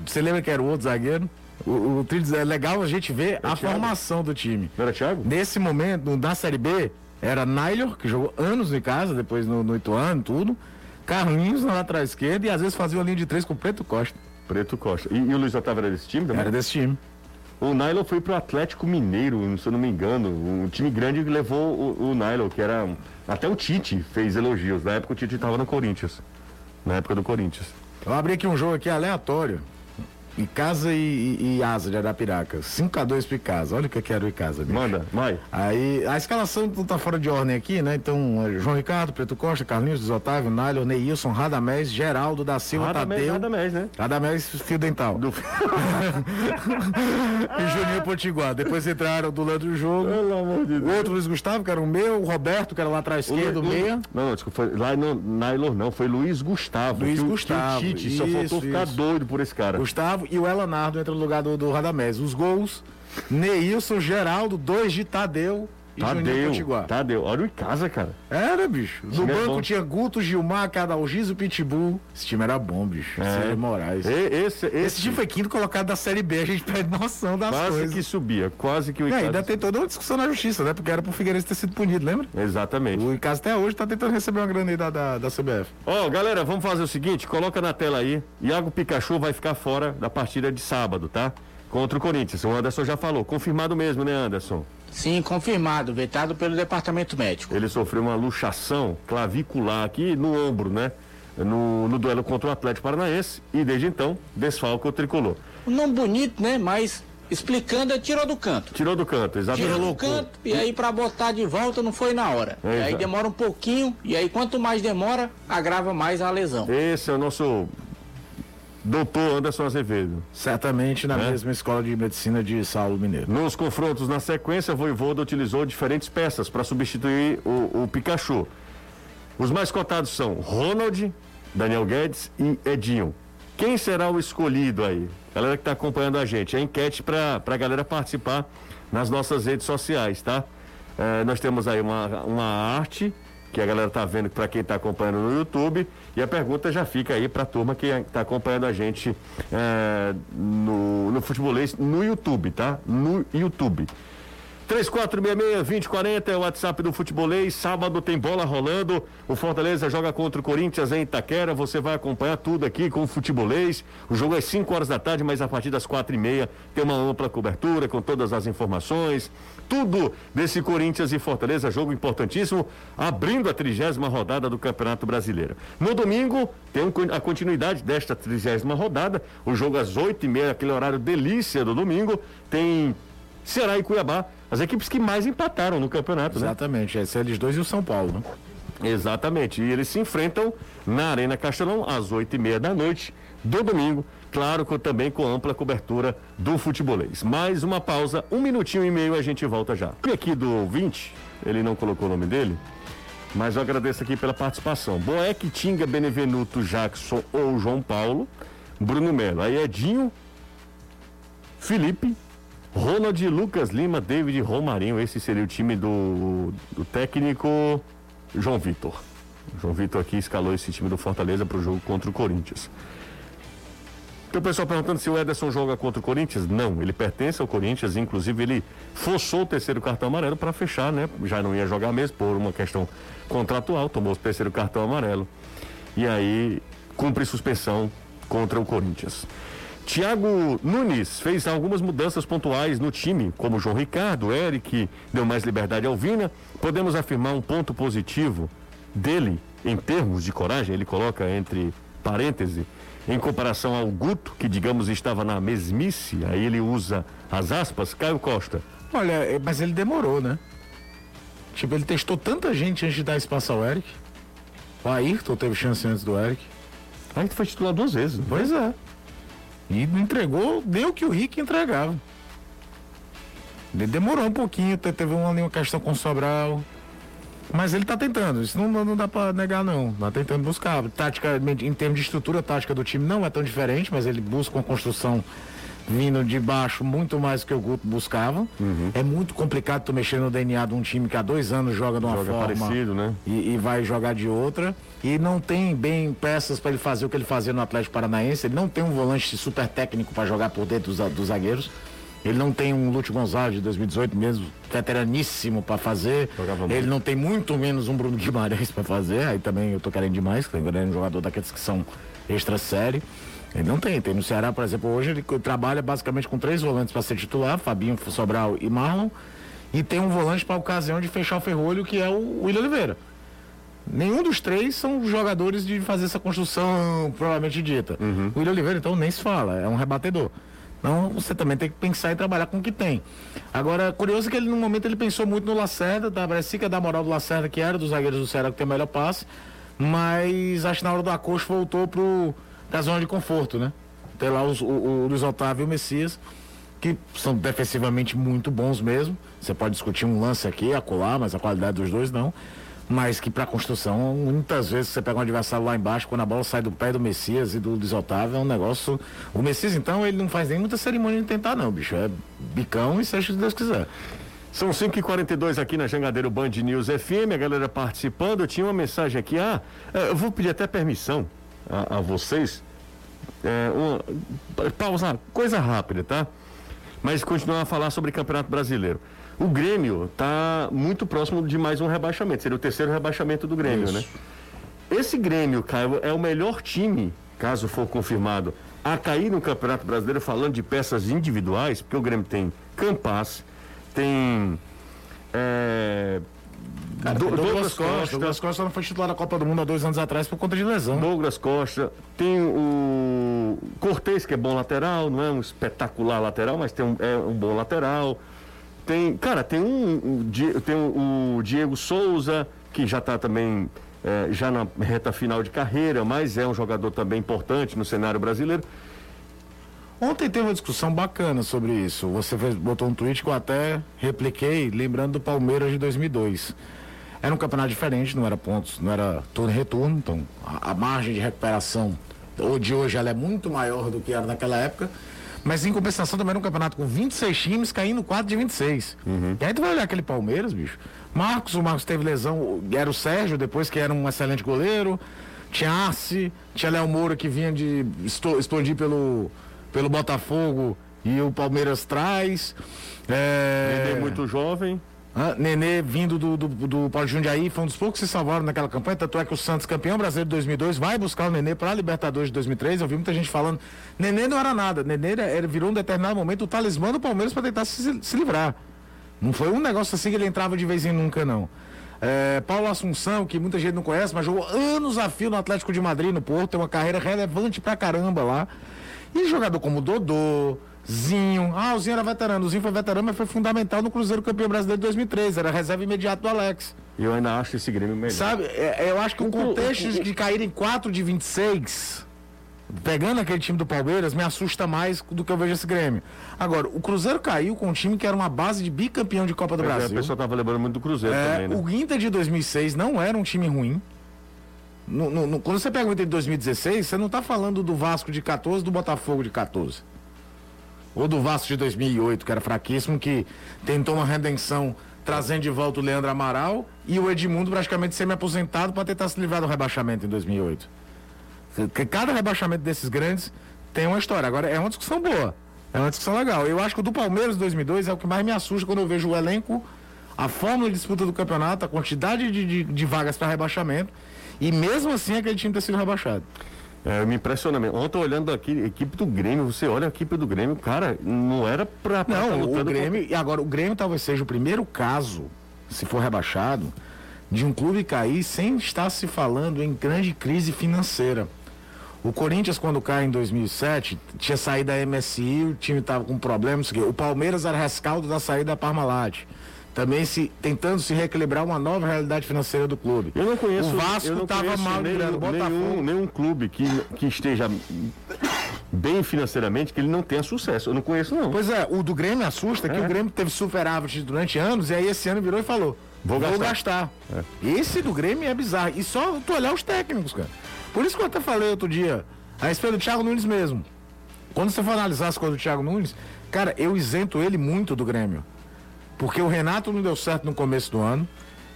Você lembra que era o outro zagueiro? O, o é legal a gente ver a Thiago. formação do time. Era Thiago? Nesse momento, na Série B, era Nailor, que jogou anos no Icasa, depois no, no Ituano, tudo. Carlinhos na lateral esquerda e às vezes fazia uma linha de três com o Preto Costa. Preto Costa. E, e o Luiz Otávio era desse time também? Era desse time. O Nylon foi pro Atlético Mineiro, se eu não me engano. Um time grande que levou o, o Nylon, que era. Até o Tite fez elogios. Na época o Tite estava no Corinthians. Na época do Corinthians. Eu abri aqui um jogo aqui aleatório. Icasa e, e, e Asa de Arapiraca. 5x2 pro Icasa. Olha o que que era o Icasa, bicho. Manda, vai. Aí, a escalação não tá fora de ordem aqui, né? Então, é João Ricardo, Preto Costa, Carlinhos, Otávio, Nálio, Neilson, Radamés, Geraldo, da Silva, Radamés, Tadeu. Radamés, né? Radamés, fio dental. Do... e Juninho Potiguar. Depois entraram do lado do jogo. Pelo amor de O Deus. outro Luiz Gustavo, que era o meu, o Roberto, que era lá atrás esquerdo, o meia. Não, não, desculpa. Foi, lá no Nylon não, foi Luiz Gustavo. Luiz que o- que Gustavo, O Tite só isso, faltou ficar isso. doido por esse cara. Gustavo e o Elanardo entra no lugar do, do Radamés. Os gols, Neilson, Geraldo, dois de Tadeu e Juninho Tadeu, Potiguar. Tadeu. Olha o Icasa, cara. Era, bicho. No é banco bom. tinha Guto, Gilmar, Cadalgiso, Pitbull. Esse time era bom, bicho. É. Sérgio Moraes. E- esse, esse, Esse time foi quinto colocado da Série B, a gente perde noção das quase coisas. que subia. Quase que o E Icasa. ainda tem toda uma discussão na justiça, né? Porque era pro Figueirense ter sido punido, lembra? Exatamente. O Icasa até hoje tá tentando receber uma grana aí da, da, da CBF. Ó, galera, vamos fazer o seguinte, coloca na tela aí. Iago Pikachu vai ficar fora da partida de sábado, tá? Contra o Corinthians. O Anderson já falou. Confirmado mesmo, né, Anderson? Sim, confirmado, vetado pelo departamento médico. Ele sofreu uma luxação clavicular aqui no ombro, né? No, no duelo contra o Atlético Paranaense. E desde então, desfalca o tricolor. Um nome bonito, né? Mas explicando, é tirou do canto. Tirou do canto, exatamente. Tirou do canto e aí pra botar de volta não foi na hora. É, aí demora um pouquinho e aí quanto mais demora, agrava mais a lesão. Esse é o nosso doutor Anderson Azevedo. Certamente na É. mesma escola de medicina de Saulo Mineiro. Nos confrontos na sequência, Voivoda utilizou diferentes peças para substituir o, o Pikachu. Os mais cotados são Ronald, Daniel Guedes e Edinho. Quem será o escolhido aí? Galera que está acompanhando a gente. É enquete para a galera participar nas nossas redes sociais, tá? Eh, nós temos aí uma, uma arte que a galera tá vendo para quem está acompanhando no YouTube. E a pergunta já fica aí para a turma que está acompanhando a gente eh, no, no futebolês no YouTube, tá? No YouTube. 3466-2040 é o WhatsApp do Futebolês. Sábado tem bola rolando. O Fortaleza joga contra o Corinthians em Itaquera. Você vai acompanhar tudo aqui com o Futebolês. O jogo é 5 horas da tarde, mas a partir das quatro e meia tem uma ampla cobertura com todas as informações. Tudo desse Corinthians e Fortaleza, jogo importantíssimo, abrindo a trigésima rodada do Campeonato Brasileiro. No domingo, tem a continuidade desta trigésima rodada. O jogo às oito e meia, aquele horário delícia do domingo. Tem Ceará e Cuiabá, as equipes que mais empataram no campeonato, né? Exatamente, é eles dois e o São Paulo, né? Exatamente. E eles se enfrentam na Arena Castelão às oito e meia da noite do domingo. Claro, com, também com ampla cobertura do futebolês. Mais uma pausa, um minutinho e meio, a gente volta já. E aqui do ouvinte, ele não colocou o nome dele, mas eu agradeço aqui pela participação. Boeck, Tinga, Benevenuto, Jackson ou João Paulo, Bruno Melo. Aí Edinho, Felipe, Ronald, Lucas Lima, David Romarinho. Esse seria o time do, do técnico João Vitor. João Vitor aqui escalou esse time do Fortaleza para o jogo contra o Corinthians. Tem o pessoal perguntando se o Ederson joga contra o Corinthians. Não, ele pertence ao Corinthians, inclusive ele forçou o terceiro cartão amarelo para fechar, né? Já não ia jogar mesmo por uma questão contratual, tomou o terceiro cartão amarelo. E aí cumpre suspensão contra o Corinthians. Thiago Nunes fez algumas mudanças pontuais no time, como João Ricardo, Eric, deu mais liberdade ao Vina. Podemos afirmar um ponto positivo dele em termos de coragem, ele coloca entre parênteses, em comparação ao Guto, que digamos estava na mesmice, aí ele usa as aspas, Caio Costa. Olha, é, mas ele demorou, né? Tipo, ele testou tanta gente antes de dar espaço ao Eric. O Ayrton teve chance antes do Eric. Aí foi titular duas vezes. né? Pois é. E entregou, deu o que o Rick entregava. Ele demorou um pouquinho, te- teve uma, uma questão com o Sobral. Mas ele tá tentando, isso não, não dá pra negar não. Tá tentando buscar. Taticamente, em termos de estrutura tática do time, não é tão diferente, mas ele busca uma construção vindo de baixo muito mais do que o Guto buscava. É muito complicado tu mexer no DNA de um time que há dois anos joga de uma Joga forma parecido, né? e, e vai jogar de outra. E não tem bem peças para ele fazer o que ele fazia no Atlético Paranaense. Ele não tem um volante super técnico para jogar por dentro dos, dos zagueiros. Ele não tem um Lúcio Gonzalez de 2018 mesmo, veteraníssimo para fazer. Ele não tem muito menos um Bruno Guimarães para fazer. Aí também eu tô querendo demais, tô querendo um jogador daqueles que são extra série. Ele não tem, tem no Ceará, por exemplo, hoje ele trabalha basicamente com três volantes para ser titular, Fabinho, Sobral e Marlon, e tem um volante para a ocasião de fechar o ferrolho, que é o William Oliveira. Nenhum dos três são jogadores de fazer essa construção provavelmente dita. O William Oliveira, então, nem se fala, é um rebatedor. Então você também tem que pensar e trabalhar com o que tem. Agora, curioso que ele no momento ele pensou muito no Lacerda, tá? parecia que ia dar moral do Lacerda, que era dos zagueiros do Ceará que tem o melhor passe, mas acho que na hora do Acosto voltou pro, pra zona de conforto, né? Tem lá os- o, o Luiz Otávio e o Messias, que são defensivamente muito bons mesmo. Você pode discutir um lance aqui, acolá, mas a qualidade dos dois não. Mas que para construção, muitas vezes você pega um adversário lá embaixo, quando a bola sai do pé do Messias e do Luiz é um negócio. O Messias, então, ele não faz nem muita cerimônia de tentar, não, bicho. É bicão e seja que Deus quiser. São 5h42 aqui na Jangadeiro Band News FM, a galera participando. Eu tinha uma mensagem aqui. Ah, eh, eu vou pedir até permissão a, a vocês. É, uma, pausa, coisa rápida, tá? Mas continuar a falar sobre Campeonato Brasileiro. O Grêmio está muito próximo de mais um rebaixamento. Seria o terceiro rebaixamento do Grêmio, Isso. né? Esse Grêmio, Caio, é o melhor time, caso for confirmado, a cair no Campeonato Brasileiro falando de peças individuais, porque o Grêmio tem Campas, tem. É, Cara, Do- Douglas Douglas Costa. Costa. Douglas Costa não foi titular da Copa do Mundo há dois anos atrás por conta de lesão. Douglas Costa, tem o Cortez, que é bom lateral, não é um espetacular lateral, mas tem um, é um bom lateral. Tem, cara, tem um, tem o, o Diego Souza, que já está também é, já na reta final de carreira, mas é um jogador também importante no cenário brasileiro. Ontem teve uma discussão bacana sobre isso. Você fez- botou um tweet que eu até repliquei, lembrando do Palmeiras de 2002. Era um campeonato diferente, não era pontos, não era turno e retorno, então a, a margem de recuperação ou de hoje ela é muito maior do que era naquela época. Mas em compensação também era um campeonato com 26 times caindo 4 de 26. E aí tu vai olhar aquele Palmeiras, bicho. Marcos, o Marcos teve lesão, era o Sérgio, depois que era um excelente goleiro. Tinha Arce, tinha Léo Moura que vinha de explodir pelo, pelo Botafogo e o Palmeiras traz. É... É muito jovem. Ah, Nenê vindo do, do, do Paulo Jundiaí, foi um dos poucos que se salvaram naquela campanha, tanto é que o Santos, campeão brasileiro de 2002, vai buscar o Nenê para a Libertadores de 2003, eu vi muita gente falando, Nenê não era nada, Nenê era- virou um determinado momento o talismã do Palmeiras para tentar se, se livrar. Não foi um negócio assim que ele entrava de vez em nunca, não. É, Paulo Assunção, que muita gente não conhece, mas jogou anos a fio no Atlético de Madrid, no Porto, tem uma carreira relevante pra caramba lá. E jogador como Dodô, Zinho. Ah, o Zinho era veterano. O Zinho foi veterano, mas foi fundamental no Cruzeiro campeão brasileiro de 2003. Era reserva imediato do Alex. E eu ainda acho esse Grêmio melhor. Sabe, é- eu acho que o contexto de cair em 4 de 26, pegando aquele time do Palmeiras, me assusta mais do que eu vejo esse Grêmio. Agora, o Cruzeiro caiu com um time que era uma base de bicampeão de Copa do Mas, é, Brasil. a pessoa tava lembrando muito do Cruzeiro É, também, né? O Inter de 2006 não era um time ruim. No- no- no- quando você pega o Inter de 2016, você não está falando do Vasco de 14, do Botafogo de 14. Ou do Vasco de 2008, que era fraquíssimo, que tentou uma redenção trazendo de volta o Leandro Amaral e o Edmundo praticamente semi-aposentado para tentar se livrar do rebaixamento em 2008. Porque Cada rebaixamento desses grandes tem uma história. Agora, é uma discussão boa. É uma discussão legal. Eu acho que o do Palmeiras 2002 é o que mais me assusta quando eu vejo o elenco, a forma de disputa do campeonato, a quantidade de, de, de vagas para rebaixamento. E mesmo assim aquele time ter sido rebaixado. É, me impressiona mesmo. Ontem olhando aqui, equipe do Grêmio, você olha a equipe do Grêmio, cara, não era pra. pra Não, o Grêmio. E agora, o Grêmio talvez seja o primeiro caso, se for rebaixado, de um clube cair sem estar se falando em grande crise financeira. O Corinthians, quando cai em 2007, tinha saído da MSI, o time estava com problema, não sei o quê. O Palmeiras era rescaldo da saída da Parmalat. Também se, tentando se reequilibrar uma nova realidade financeira do clube. Eu não conheço. O Vasco eu não tava conheço mal nenhum, nenhum, nenhum clube que, que esteja bem financeiramente que ele não tenha sucesso. Eu não conheço, não. Pois é, o do Grêmio assusta que É. o Grêmio teve superávit durante anos e aí esse ano virou e falou: Vou Vou, gastar." gastar. Esse do Grêmio é bizarro. E só tu olhar os técnicos, cara. Por isso que eu até falei outro dia, a respeito do Thiago Nunes mesmo. Quando você for analisar as coisas do Thiago Nunes, cara, eu isento ele muito do Grêmio. Porque o Renato não deu certo no começo do ano.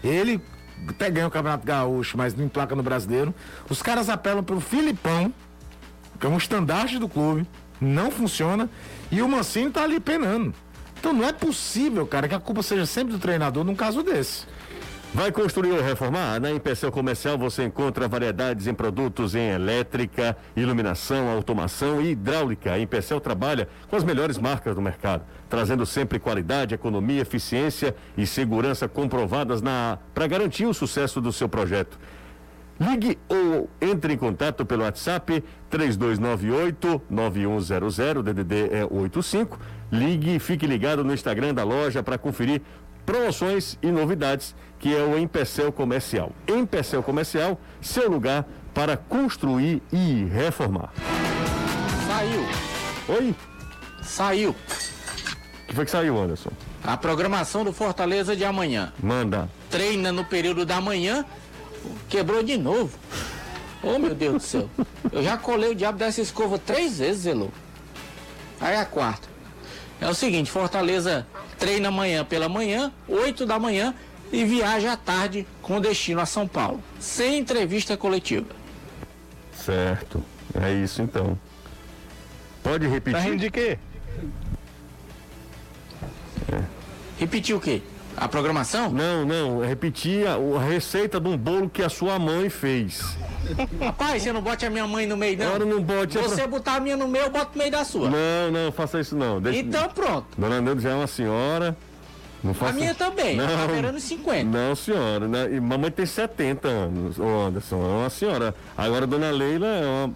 Ele até ganha o Campeonato Gaúcho, mas não emplaca no brasileiro. Os caras apelam pelo Filipão, que é um estandarte do clube, não funciona, e o Mancini tá ali penando. Então não é possível, cara, que a culpa seja sempre do treinador num caso desse. Vai construir ou reformar? Na Empecel Comercial você encontra variedades em produtos em elétrica, iluminação, automação e hidráulica. A Empecel trabalha com as melhores marcas do mercado, trazendo sempre qualidade, economia, eficiência e segurança comprovadas na para garantir o sucesso do seu projeto. Ligue ou entre em contato pelo WhatsApp 3298-9100, DDD é 85. Ligue e fique ligado no Instagram da loja para conferir promoções e novidades, que é o Empecel Comercial. Empecel Comercial, seu lugar para construir e reformar. Saiu, Oi? saiu. O que foi que saiu, Anderson? A programação do Fortaleza de amanhã. Manda. Treina no período da manhã, quebrou de novo. Oh, meu Deus do céu. Eu já colei o diabo dessa escova três vezes, Zelô. Aí a quarta. É o seguinte, Fortaleza treina amanhã pela manhã, 8 da manhã, e viaja à tarde com destino a São Paulo. Sem entrevista coletiva. Certo. É isso então. Pode Tá repetir? rindo de quê? Repetiu o quê? A programação? Não, não. Repetir a, a receita de um bolo que a sua mãe fez. Rapaz, você não bote a minha mãe no meio, não. Agora não bote a- Você botar a minha no meio, eu boto no meio da sua. Não, não, faça isso não. Deixa- Então pronto. Dona Neuza já é uma senhora. Não A faça minha também. Não. Tá beirando 50. Não, senhora. né? E mamãe tem 70 anos, ô Anderson. É uma senhora. Agora, dona Leila é uma.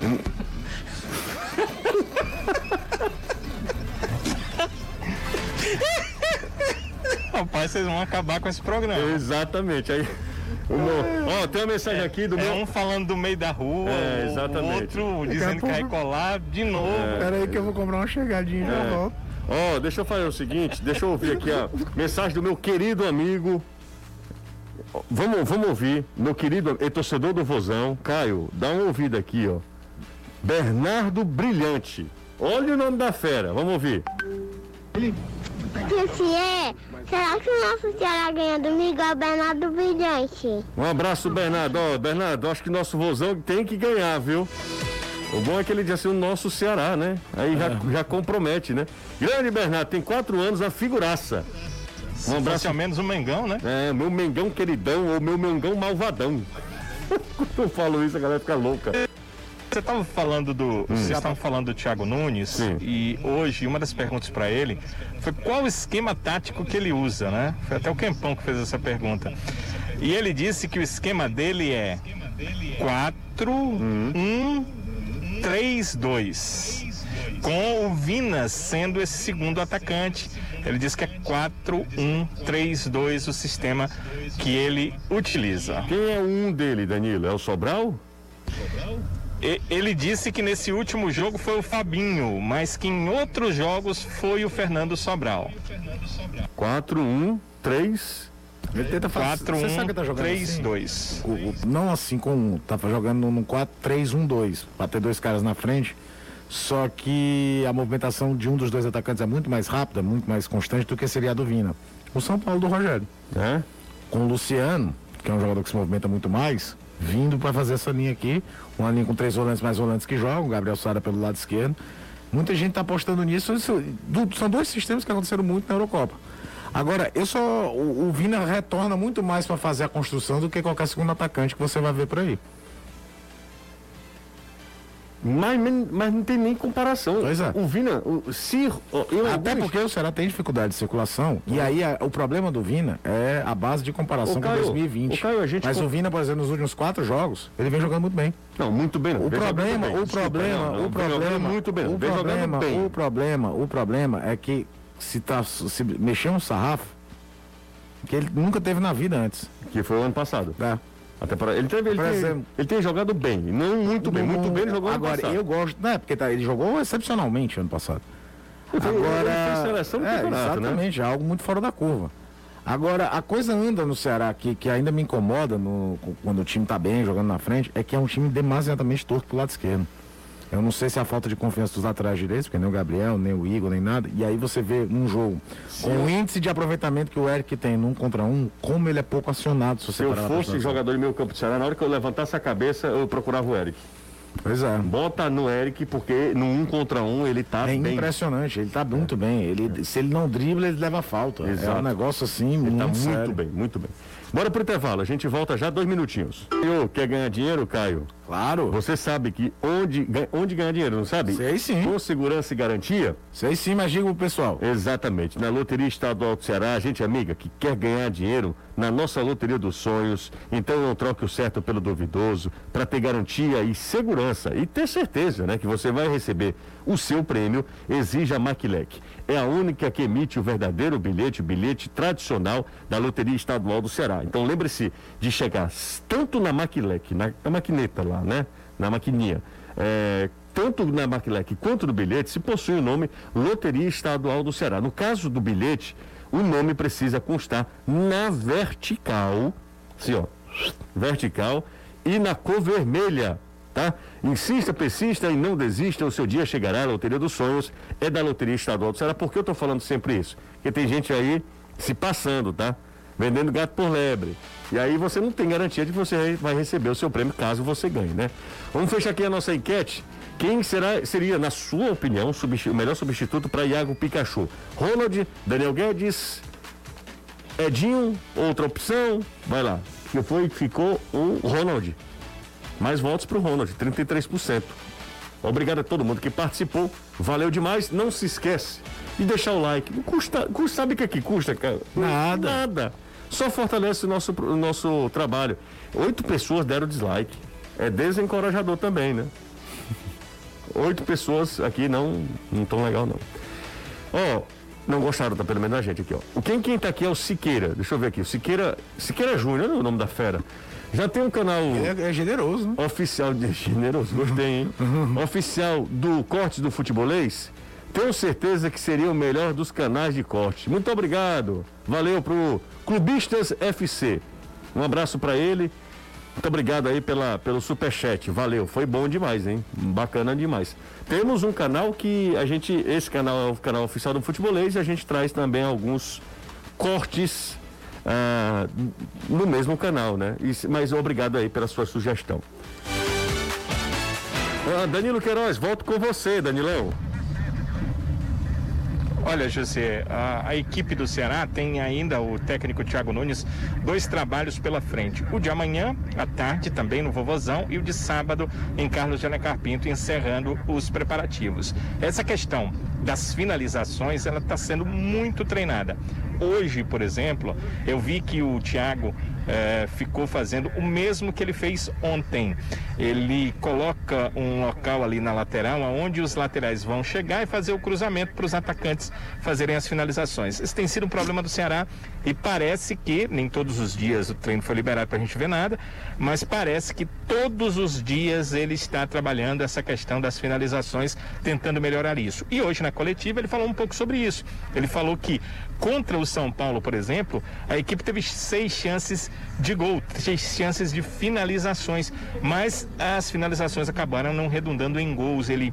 Rapaz, vocês vão acabar com esse programa. Exatamente. Aí. Ó, tem uma mensagem aqui do É meu. um falando do meio da rua, É, exatamente. outro dizendo que vai colar de novo. Pera aí que eu vou comprar uma chegadinha e já É. volto. Ó, deixa eu fazer o seguinte, deixa eu ouvir aqui a mensagem do meu querido amigo. Vamos, vamos ouvir, meu querido e torcedor do Vozão, Caio, dá uma ouvida aqui, ó. Bernardo Brilhante. Olha o nome da fera, vamos ouvir. Que se é? Será que o nosso Ceará ganha domingo é o Bernardo Brilhante? Um abraço, Bernardo. Ó, Bernardo, acho que nosso Vozão tem que ganhar, viu? O bom é que ele diz assim, o nosso Ceará, né? Aí já, já compromete, né? Grande Bernardo, tem quatro anos, a figuraça. Um abraço ao menos o Mengão, né? É, meu Mengão queridão ou meu Mengão malvadão. Quando eu falo isso, a galera fica louca. Você estava falando do. Vocês estavam falando do Thiago Nunes Sim. e hoje uma das perguntas para ele foi qual o esquema tático que ele usa, né? Foi até o Quempão que fez essa pergunta. E ele disse que o esquema dele é 4, 1, 3, 2. Com o Vinas sendo esse segundo atacante. Ele diz que é 4, 1, 3, 2 o sistema que ele utiliza. Quem é um dele, Danilo? É o Sobral? E- Ele disse que nesse último jogo foi o Fabinho, mas que em outros jogos foi o Fernando Sobral. 4, 1, 3. Ele tenta fazer. 4, Você sabe 1, que tá jogando 3, assim? 2. O- o- não assim com. Tava jogando no 4-3-1-2, pra ter dois caras na frente. Só que a movimentação de um dos dois atacantes é muito mais rápida, muito mais constante do que seria a do Vina. O São Paulo do Rogério. Né? Com o Luciano, que é um jogador que se movimenta muito mais, vindo para fazer essa linha aqui, uma linha com três volantes mais volantes que jogam, Gabriel Sara pelo lado esquerdo. Muita gente está apostando nisso. Isso, são dois sistemas que aconteceram muito na Eurocopa. Agora, eu só. O, o Vina retorna muito mais para fazer a construção do que qualquer segundo atacante que você vai ver por aí. Mas, mas não tem nem comparação. Pois é. O Vina, o, se. eu Até alguns- porque o Ceará tem dificuldade de circulação. E aí a- o problema do Vina é a base de comparação Ô, com Caio, 2020. ô, Caio, a gente Mas com- o Vina, por exemplo, nos últimos quatro jogos, ele vem jogando muito bem. Não, muito bem. Não. O problema, bem. o problema, não, o problema, muito bem. o problema, bem. o problema, o problema é que se tá se mexer um sarrafo que ele nunca teve na vida antes. Que foi o ano passado. Tá? Até para ele teve, ele, Por tem, exemplo- ele tem jogado bem, não muito bem, muito bem ele jogou ano Agora, passado. eu gosto, não é porque tá, ele jogou excepcionalmente ano passado. Ele Agora, seleção é, né? exatamente, é algo muito fora da curva. Agora, a coisa anda no Ceará que, que ainda me incomoda no, quando o time tá bem, jogando na frente, é que é um time demasiadamente torto pro lado esquerdo. Eu não sei se é a falta de confiança dos laterais direitos, porque nem o Gabriel, nem o Igor, nem nada. E aí você vê um jogo com o índice de aproveitamento que o Eric tem num contra um, como ele é pouco acionado. Se, Se eu fosse jogador do meu campo de Ceará, na hora que eu levantasse a cabeça, eu procurava o Eric. Pois é. Bota no Eric, porque no um contra um ele tá É bem. impressionante, ele tá muito bem. Ele, se ele não dribla, ele leva falta. É Exato. um negócio assim, Ele muito, tá muito sério. bem, muito bem. Bora pro intervalo, a gente volta já dois minutinhos. Caio, quer ganhar dinheiro, Caio? Claro. Você sabe que onde, onde ganhar dinheiro, não sabe? Sei sim. Com segurança e garantia? Sei sim, mas diga pro pessoal. Exatamente. Na Loteria Estadual do Ceará, a gente amiga que quer ganhar dinheiro na nossa Loteria dos Sonhos, então não troque o certo pelo duvidoso, para ter garantia e segurança e ter certeza, né, que você vai receber o seu prêmio, exija a Maquilec. É a única que emite o verdadeiro bilhete, o bilhete tradicional da Loteria Estadual do Ceará. Então lembre-se de chegar tanto na Maquilec, na, na maquineta lá, né, na maquininha, é, tanto na Maquilec quanto no bilhete, se possui o nome Loteria Estadual do Ceará. No caso do bilhete, o nome precisa constar na vertical, assim, ó, vertical e na cor vermelha, tá? Insista, persista e não desista, o seu dia chegará. A Loteria dos Sonhos é da Loteria Estadual do Ceará. Por que eu tô falando sempre isso? Porque tem gente aí se passando, tá? Vendendo gato por lebre. E aí você não tem garantia de que você vai receber o seu prêmio caso você ganhe, né? Vamos fechar aqui a nossa enquete. Quem será, seria, na sua opinião, o melhor substituto para Iago Pikachu? Ronald, Daniel Guedes, Edinho, outra opção? Vai lá. Que foi, ficou o Ronald. Mais votos para o Ronald, 33%. Obrigado a todo mundo que participou. Valeu demais. Não se esquece de deixar o like. Custa, custa sabe o que, é que custa, cara? Nada. Nada. Só fortalece o nosso, o nosso trabalho. Oito pessoas deram dislike. É desencorajador também, né? Oito pessoas aqui não não tão legal não. Ó, não gostaram tá, pelo menos da gente aqui, ó. Quem quem tá aqui é o Siqueira. Deixa eu ver aqui. O Siqueira, Siqueira Júnior, o nome da fera. Já tem um canal É, é generoso, né? oficial de generoso, gostei, hein? oficial do Corte do Futebolês. Tenho certeza que seria o melhor dos canais de corte. Muito obrigado. Valeu pro Clubistas FC. Um abraço para ele. Muito obrigado aí pela, pelo superchat. Valeu, foi bom demais, hein? Bacana demais. Temos um canal que a gente, esse canal é o canal oficial do Futebolês e a gente traz também alguns cortes ah, no mesmo canal, né? Mas obrigado aí pela sua sugestão. Ah, Danilo Queiroz, volto com você, Danilão. Olha, José, a, a equipe do Ceará tem ainda o técnico Thiago Nunes dois trabalhos pela frente. O de amanhã, à tarde, também no Vovozão, e o de sábado em Carlos de Alencar Pinto, encerrando os preparativos. Essa questão das finalizações, ela está sendo muito treinada. Hoje, por exemplo, eu vi que o Thiago eh, ficou fazendo o mesmo que ele fez ontem. Ele coloca um local ali na lateral, onde os laterais vão chegar e fazer o cruzamento para os atacantes fazerem as finalizações. Esse tem sido um problema do Ceará e parece que, nem todos os dias o treino foi liberado para a gente ver nada, mas parece que todos os dias ele está trabalhando essa questão das finalizações, tentando melhorar isso. E hoje na coletiva ele falou um pouco sobre isso. Ele falou que contra o São Paulo, por exemplo, a equipe teve seis chances de gol, seis chances de finalizações, mas as finalizações acabaram não redundando em gols. Ele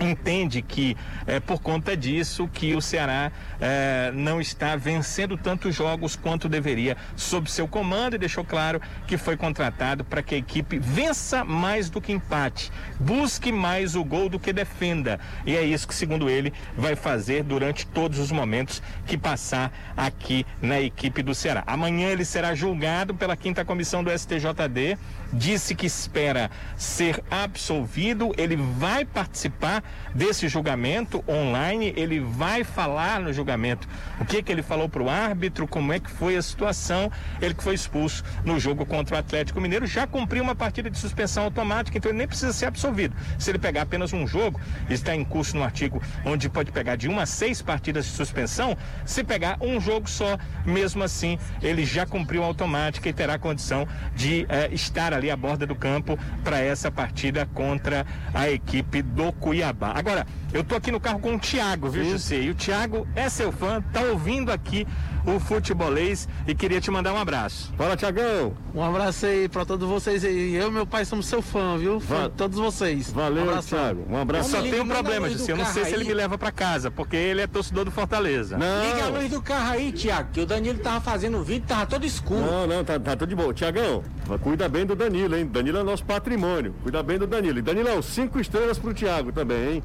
entende que é por conta disso que o Ceará é, não está vencendo tantos jogos quanto deveria sob seu comando e deixou claro que foi contratado para que a equipe vença mais do que empate, busque mais o gol do que defenda. E é isso que, segundo ele, vai fazer durante todos os momentos que passar aqui na equipe do Ceará. Amanhã ele será julgado pela quinta comissão do STJD, disse que espera ser absolvido, ele vai participar desse julgamento online, ele vai falar no julgamento. O que que ele falou para o árbitro, como é que foi a situação, ele que foi expulso no jogo contra o Atlético Mineiro, já cumpriu uma partida de suspensão automática, então ele nem precisa ser absolvido. Se ele pegar apenas um jogo, está em curso no artigo onde pode pegar de uma a seis partidas de suspensão, se pegar um jogo só, mesmo assim, ele já cumpriu automática e terá condição de eh, estar ali à borda do campo para essa partida contra a equipe do Cuiabá. Agora, eu tô aqui no carro com o Thiago, viu, José? E o Thiago é seu fã, tá ouvindo aqui o futebolês e queria te mandar um abraço. Fala, Tiagão. Um abraço aí pra todos vocês aí. Eu e meu pai somos seu fã, viu? Fã Va- de todos vocês. Valeu, um. Thiago. Um abraço. Só Homem, tem um problema, José. Eu não sei carro se ele aí. me leva para casa, porque ele é torcedor do Fortaleza. Liga a Não, luz do carro aí, Tiago, que o Danilo tava fazendo o vídeo, tava todo escuro. não, não, tá, tá tudo de boa. Tiagão, cuida bem do Danilo, hein? Danilo é nosso patrimônio. Cuida bem do Danilo. E Danilão, cinco estrelas pro Thiago também, hein?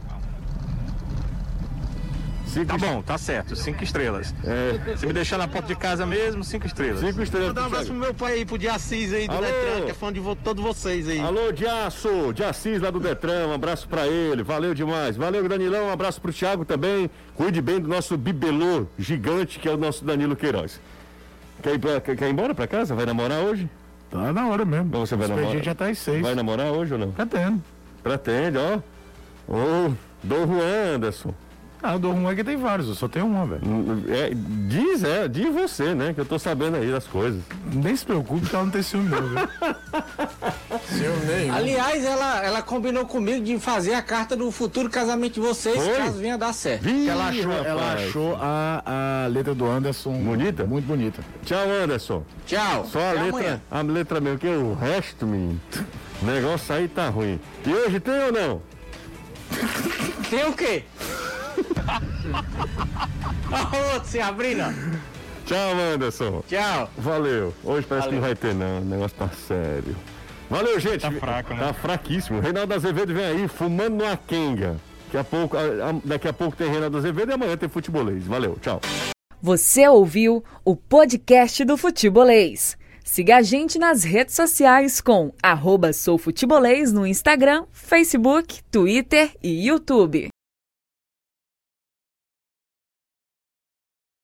Cinco Tá est- bom, tá certo. Cinco estrelas. É, Se me deixar na porta de casa mesmo, cinco estrelas. cinco estrelas Mandar um abraço pro meu pai aí, pro Diassis aí do Alô? Detran, que é fã de vo- todos vocês aí. Alô, Diaço, de Assis lá do Detran, um abraço pra ele, valeu demais. Valeu, Danilão, um abraço pro Thiago também. Cuide bem do nosso bibelô gigante, que é o nosso Danilo Queiroz. Quer ir, pra- quer, quer ir embora pra casa? Vai namorar hoje? Tá na hora mesmo. Então você vai namorar? já tá às seis. Vai namorar hoje ou não? Tá tendo. Pretende, ó. Ô, Dom Juan Anderson. Ah, o do ruim é que tem vários, eu só tenho uma, velho. Hum, é, diz, é, diz você, né? Que eu tô sabendo aí das coisas. Nem se preocupe que ela não tem ciúme, não, viu? ciúme nenhum. Aliás, ela, ela combinou comigo de fazer a carta do futuro casamento de vocês, Foi? caso venha dar certo. Ih, Ela achou, ela achou a, a letra do Anderson Bonita? Muito bonita. Tchau, Anderson. Tchau. Só a Até letra, amanhã. a letra mesmo, que o resto, menino. O negócio aí tá ruim. E hoje tem ou não? Tem o quê? Olha o outro se abrindo. ó. Tchau, Anderson. Tchau. Valeu. Hoje parece que não vai ter, não. O negócio tá sério. Valeu, gente. Tá fraco, né? Tá fraquíssimo. Reinaldo Azevedo vem aí, fumando no Akenga. Daqui a pouco, daqui a pouco tem Reinaldo Azevedo e amanhã tem futebolês. Valeu, tchau. Você ouviu o podcast do Futebolês. Siga a gente nas redes sociais com arroba soufutebolês no Instagram, Facebook, Twitter e YouTube.